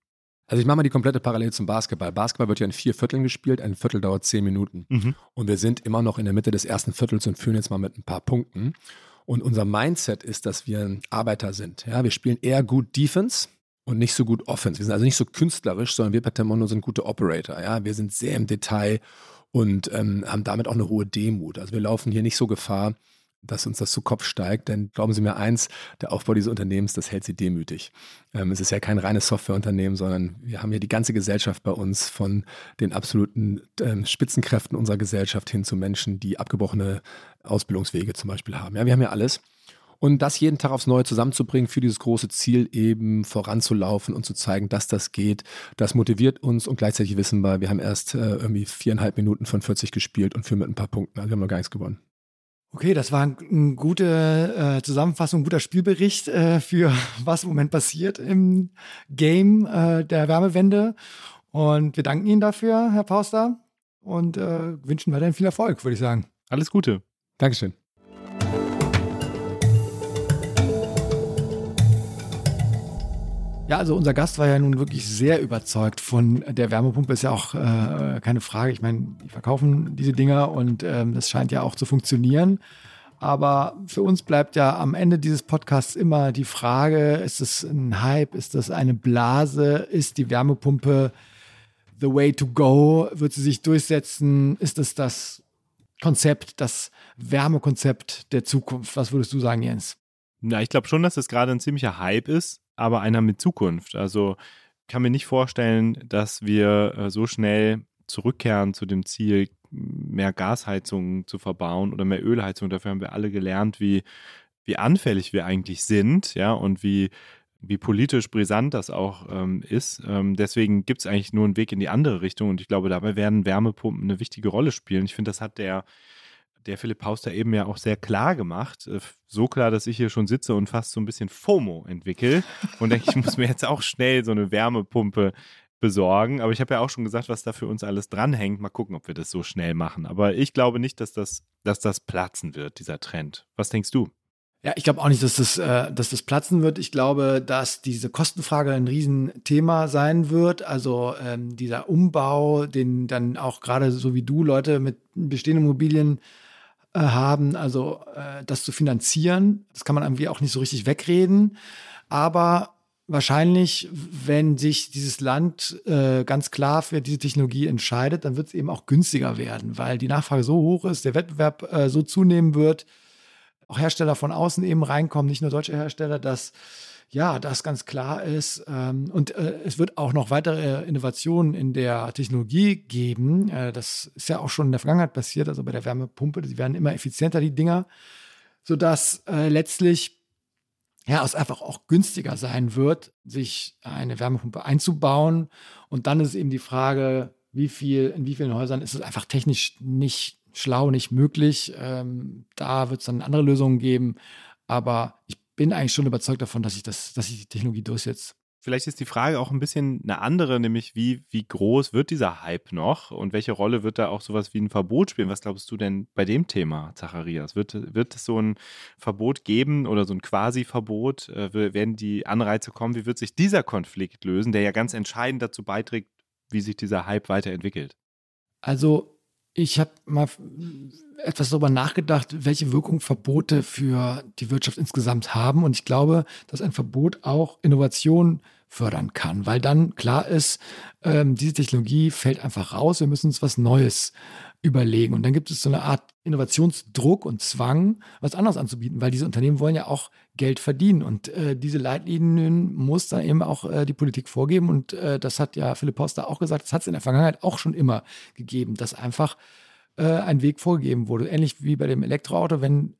Also ich mache mal die komplette Parallele zum Basketball. Basketball wird ja in vier Vierteln gespielt, ein Viertel dauert zehn Minuten. Mhm. Und wir sind immer noch in der Mitte des ersten Viertels und führen jetzt mal mit ein paar Punkten. Und unser Mindset ist, dass wir Arbeiter sind. Ja, wir spielen eher gut Defense und nicht so gut Offense. Wir sind also nicht so künstlerisch, sondern wir bei Temono sind gute Operator. Ja, wir sind sehr im Detail und ähm, haben damit auch eine hohe Demut. Also wir laufen hier nicht so Gefahr, dass uns das zu Kopf steigt. Denn glauben Sie mir eins, der Aufbau dieses Unternehmens, das hält Sie demütig. Ähm, es ist ja kein reines Softwareunternehmen, sondern wir haben hier die ganze Gesellschaft bei uns von den absoluten ähm, Spitzenkräften unserer Gesellschaft hin zu Menschen, die abgebrochene Ausbildungswege zum Beispiel haben. Ja, wir haben ja alles. Und das jeden Tag aufs Neue zusammenzubringen für dieses große Ziel eben voranzulaufen und zu zeigen, dass das geht, das motiviert uns und gleichzeitig wissen wir, wir haben erst äh, irgendwie viereinhalb Minuten von 40 gespielt und führen mit ein paar Punkten. Also wir haben noch gar nichts gewonnen. Okay, das war eine gute äh, Zusammenfassung, ein guter Spielbericht äh, für was im Moment passiert im Game äh, der Wärmewende. Und wir danken Ihnen dafür, Herr Pauster, und äh, wünschen weiterhin viel Erfolg, würde ich sagen. Alles Gute. Dankeschön. Ja, also unser Gast war ja nun wirklich sehr überzeugt von der Wärmepumpe. Ist ja auch äh, keine Frage. Ich meine, die verkaufen diese Dinger und ähm, das scheint ja auch zu funktionieren. Aber für uns bleibt ja am Ende dieses Podcasts immer die Frage, ist es ein Hype, ist das eine Blase, ist die Wärmepumpe the way to go, wird sie sich durchsetzen, ist es das Konzept, das Wärmekonzept der Zukunft? Was würdest du sagen, Jens? Na, ich glaube schon, dass es gerade ein ziemlicher Hype ist aber einer mit Zukunft. Also kann mir nicht vorstellen, dass wir äh, so schnell zurückkehren zu dem Ziel, mehr Gasheizungen zu verbauen oder mehr Ölheizungen. Dafür haben wir alle gelernt, wie, wie anfällig wir eigentlich sind, ja, und wie, wie politisch brisant das auch ähm, ist. Ähm, deswegen gibt es eigentlich nur einen Weg in die andere Richtung und ich glaube, dabei werden Wärmepumpen eine wichtige Rolle spielen. Ich finde, das hat der der Philipp Hauster eben ja auch sehr klar gemacht. Äh, so klar, dass ich hier schon sitze und fast so ein bisschen FOMO entwickle und denke, ich muss mir jetzt auch schnell so eine Wärmepumpe besorgen. Aber ich habe ja auch schon gesagt, was da für uns alles dranhängt. Mal gucken, ob wir das so schnell machen. Aber ich glaube nicht, dass das, dass das platzen wird, dieser Trend. Was denkst du? Ja, ich glaube auch nicht, dass das, äh, dass das platzen wird. Ich glaube, dass diese Kostenfrage ein Riesenthema sein wird. Also ähm, dieser Umbau, den dann auch gerade so wie du Leute mit bestehenden Immobilien äh, haben, also äh, das zu finanzieren. Das kann man irgendwie auch nicht so richtig wegreden. Aber wahrscheinlich, wenn sich dieses Land äh, ganz klar für diese Technologie entscheidet, dann wird es eben auch günstiger werden, weil die Nachfrage so hoch ist, der Wettbewerb äh, so zunehmen wird, auch Hersteller von außen eben reinkommen, nicht nur deutsche Hersteller, dass ja, das ganz klar ist. Ähm, und äh, es wird auch noch weitere Innovationen in der Technologie geben. Äh, das ist ja auch schon in der Vergangenheit passiert, also bei der Wärmepumpe, die werden immer effizienter, die Dinger, sodass äh, letztlich ja, es einfach auch günstiger sein wird, sich eine Wärmepumpe einzubauen. Und dann ist eben die Frage, wie viel, in wie vielen Häusern ist es einfach technisch nicht schlau, nicht möglich. Ähm, da wird es dann andere Lösungen geben. Aber ich bin eigentlich schon überzeugt davon, dass sich das, dass sich die Technologie durchsetzt. Vielleicht ist die Frage auch ein bisschen eine andere, nämlich wie, wie groß wird dieser Hype noch und welche Rolle wird da auch sowas wie ein Verbot spielen? Was glaubst du denn bei dem Thema, Zacharias? Wird, wird es so ein Verbot geben oder so ein Quasi-Verbot? Äh, werden die Anreize kommen? Wie wird sich dieser Konflikt lösen, der ja ganz entscheidend dazu beiträgt, wie sich dieser Hype weiterentwickelt? Also ich habe mal etwas darüber nachgedacht, welche Wirkung Verbote für die Wirtschaft insgesamt haben. Und ich glaube, dass ein Verbot auch Innovation fördern kann, weil dann klar ist, ähm, diese Technologie fällt einfach raus, wir müssen uns was Neues überlegen. Und dann gibt es so eine Art Innovationsdruck und Zwang, was anderes anzubieten, weil diese Unternehmen wollen ja auch Geld verdienen. Und äh, diese Leitlinien muss dann eben auch äh, die Politik vorgeben. Und äh, das hat ja Philipp Poster auch gesagt, das hat es in der Vergangenheit auch schon immer gegeben, dass einfach äh, ein Weg vorgegeben wurde. Ähnlich wie bei dem Elektroauto, wenn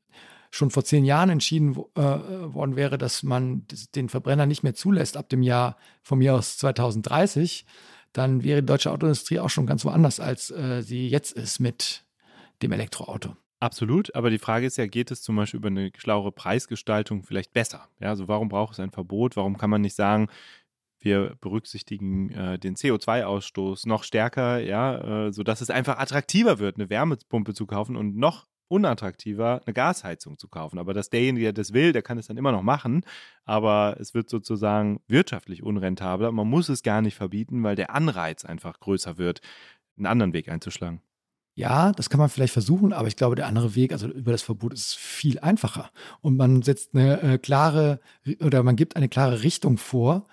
schon vor zehn Jahren entschieden äh, worden wäre, dass man den Verbrenner nicht mehr zulässt ab dem Jahr von mir aus 2030, dann wäre die deutsche Autoindustrie auch schon ganz woanders, als äh, sie jetzt ist mit dem Elektroauto. Absolut, aber die Frage ist ja, geht es zum Beispiel über eine schlauere Preisgestaltung vielleicht besser? Ja, also warum braucht es ein Verbot? Warum kann man nicht sagen, wir berücksichtigen äh, den CO2-Ausstoß noch stärker, ja, äh, sodass es einfach attraktiver wird, eine Wärmepumpe zu kaufen und noch unattraktiver, eine Gasheizung zu kaufen. Aber dass derjenige, der das will, der kann es dann immer noch machen. Aber es wird sozusagen wirtschaftlich unrentabler. Man muss es gar nicht verbieten, weil der Anreiz einfach größer wird, einen anderen Weg einzuschlagen. Ja, das kann man vielleicht versuchen, aber ich glaube, der andere Weg, also über das Verbot, ist viel einfacher. Und man setzt eine äh, klare oder man gibt eine klare Richtung vor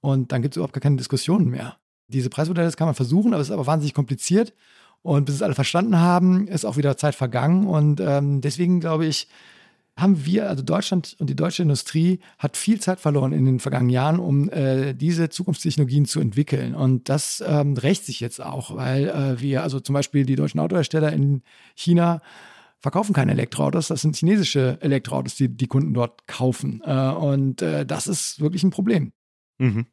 und dann gibt es überhaupt gar keine Diskussionen mehr. Diese Preismodelle, das kann man versuchen, aber es ist aber wahnsinnig kompliziert. Und bis es alle verstanden haben, ist auch wieder Zeit vergangen. Und ähm, deswegen glaube ich, haben wir, also Deutschland und die deutsche Industrie hat viel Zeit verloren in den vergangenen Jahren, um äh, diese Zukunftstechnologien zu entwickeln. Und das ähm, rächt sich jetzt auch, weil äh, wir, also zum Beispiel die deutschen Autohersteller in China, verkaufen keine Elektroautos, das sind chinesische Elektroautos, die die Kunden dort kaufen. Äh, und äh, das ist wirklich ein Problem. Mhm.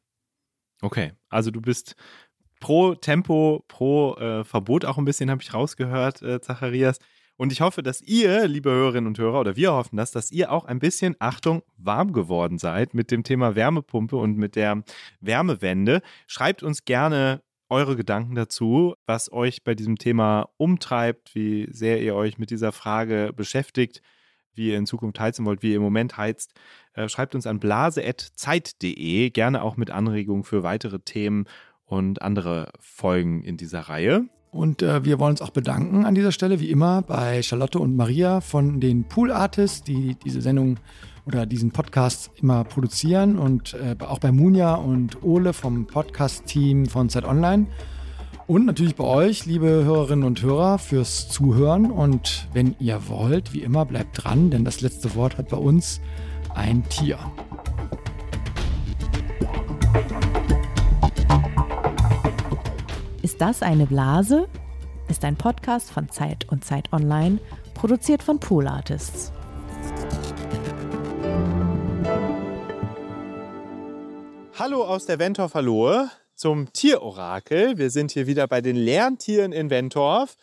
Okay, also du bist pro Tempo, pro äh, Verbot auch ein bisschen, habe ich rausgehört, äh, Zacharias. Und ich hoffe, dass ihr, liebe Hörerinnen und Hörer, oder wir hoffen das, dass ihr auch ein bisschen, Achtung, warm geworden seid mit dem Thema Wärmepumpe und mit der Wärmewende. Schreibt uns gerne eure Gedanken dazu, was euch bei diesem Thema umtreibt, wie sehr ihr euch mit dieser Frage beschäftigt, wie ihr in Zukunft heizen wollt, wie ihr im Moment heizt. Äh, schreibt uns an blase.zeit.de, gerne auch mit Anregungen für weitere Themen und andere Folgen in dieser Reihe. Und äh, wir wollen uns auch bedanken an dieser Stelle, wie immer, bei Charlotte und Maria von den Pool Artists, die diese Sendung oder diesen Podcast immer produzieren und äh, auch bei Munja und Ole vom Podcast-Team von Zeit Online. Und natürlich bei euch, liebe Hörerinnen und Hörer, fürs Zuhören. Und wenn ihr wollt, wie immer, bleibt dran, denn das letzte Wort hat bei uns ein Tier. Ist das eine Blase? Ist ein Podcast von Zeit und Zeit Online, produziert von Pool Artists. Hallo aus der Wentorf Hallohe zum Tierorakel. Wir sind hier wieder bei den Lerntieren in Wentorf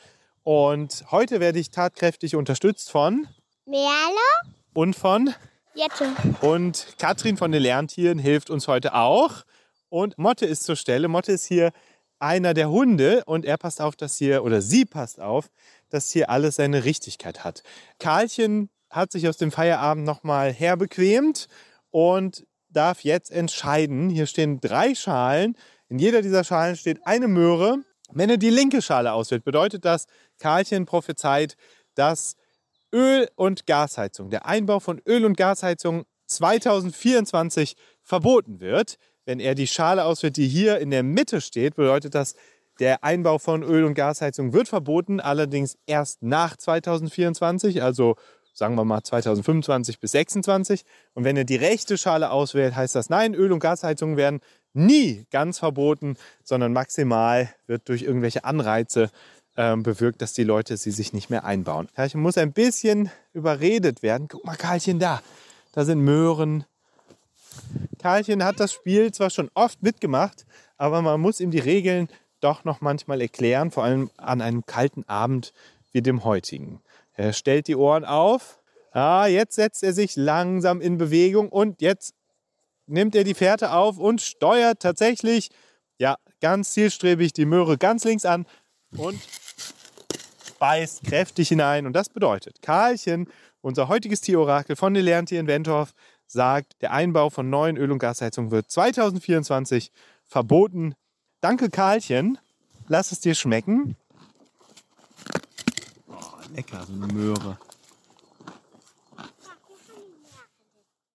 und heute werde ich tatkräftig unterstützt von Merle und von Jette. Und Katrin von den Lerntieren hilft uns heute auch. Und Motte ist zur Stelle. Motte ist hier einer der Hunde und er passt auf, dass hier, oder sie passt auf, dass hier alles seine Richtigkeit hat. Karlchen hat sich aus dem Feierabend nochmal herbequemt und darf jetzt entscheiden. Hier stehen drei Schalen. In jeder dieser Schalen steht eine Möhre. Wenn er die linke Schale auswählt, bedeutet das, Karlchen prophezeit, dass Öl- und Gasheizung, der Einbau von Öl- und Gasheizung 2024 verboten wird. Wenn er die Schale auswählt, die hier in der Mitte steht, bedeutet das, der Einbau von Öl- und Gasheizung wird verboten, allerdings erst nach 2024, also sagen wir mal 2025 bis 2026. Und wenn er die rechte Schale auswählt, heißt das nein, Öl- und Gasheizungen werden nie ganz verboten, sondern maximal wird durch irgendwelche Anreize ähm, bewirkt, dass die Leute sie sich nicht mehr einbauen. Karlchen muss ein bisschen überredet werden. Guck mal, Karlchen, da. Da sind Möhren. Karlchen hat das Spiel zwar schon oft mitgemacht, aber man muss ihm die Regeln doch noch manchmal erklären, vor allem an einem kalten Abend wie dem heutigen. Er stellt die Ohren auf. Ah, jetzt setzt er sich langsam in Bewegung und jetzt nimmt er die Fährte auf und steuert tatsächlich, ja, ganz zielstrebig die Möhre ganz links an und beißt kräftig hinein. Und das bedeutet, Karlchen, unser heutiges Tierorakel von den Lerntieren Wentorf, sagt, der Einbau von neuen Öl- und Gasheizungen wird 2024 verboten. Danke, Karlchen. Lass es dir schmecken. Lecker, so eine Möhre.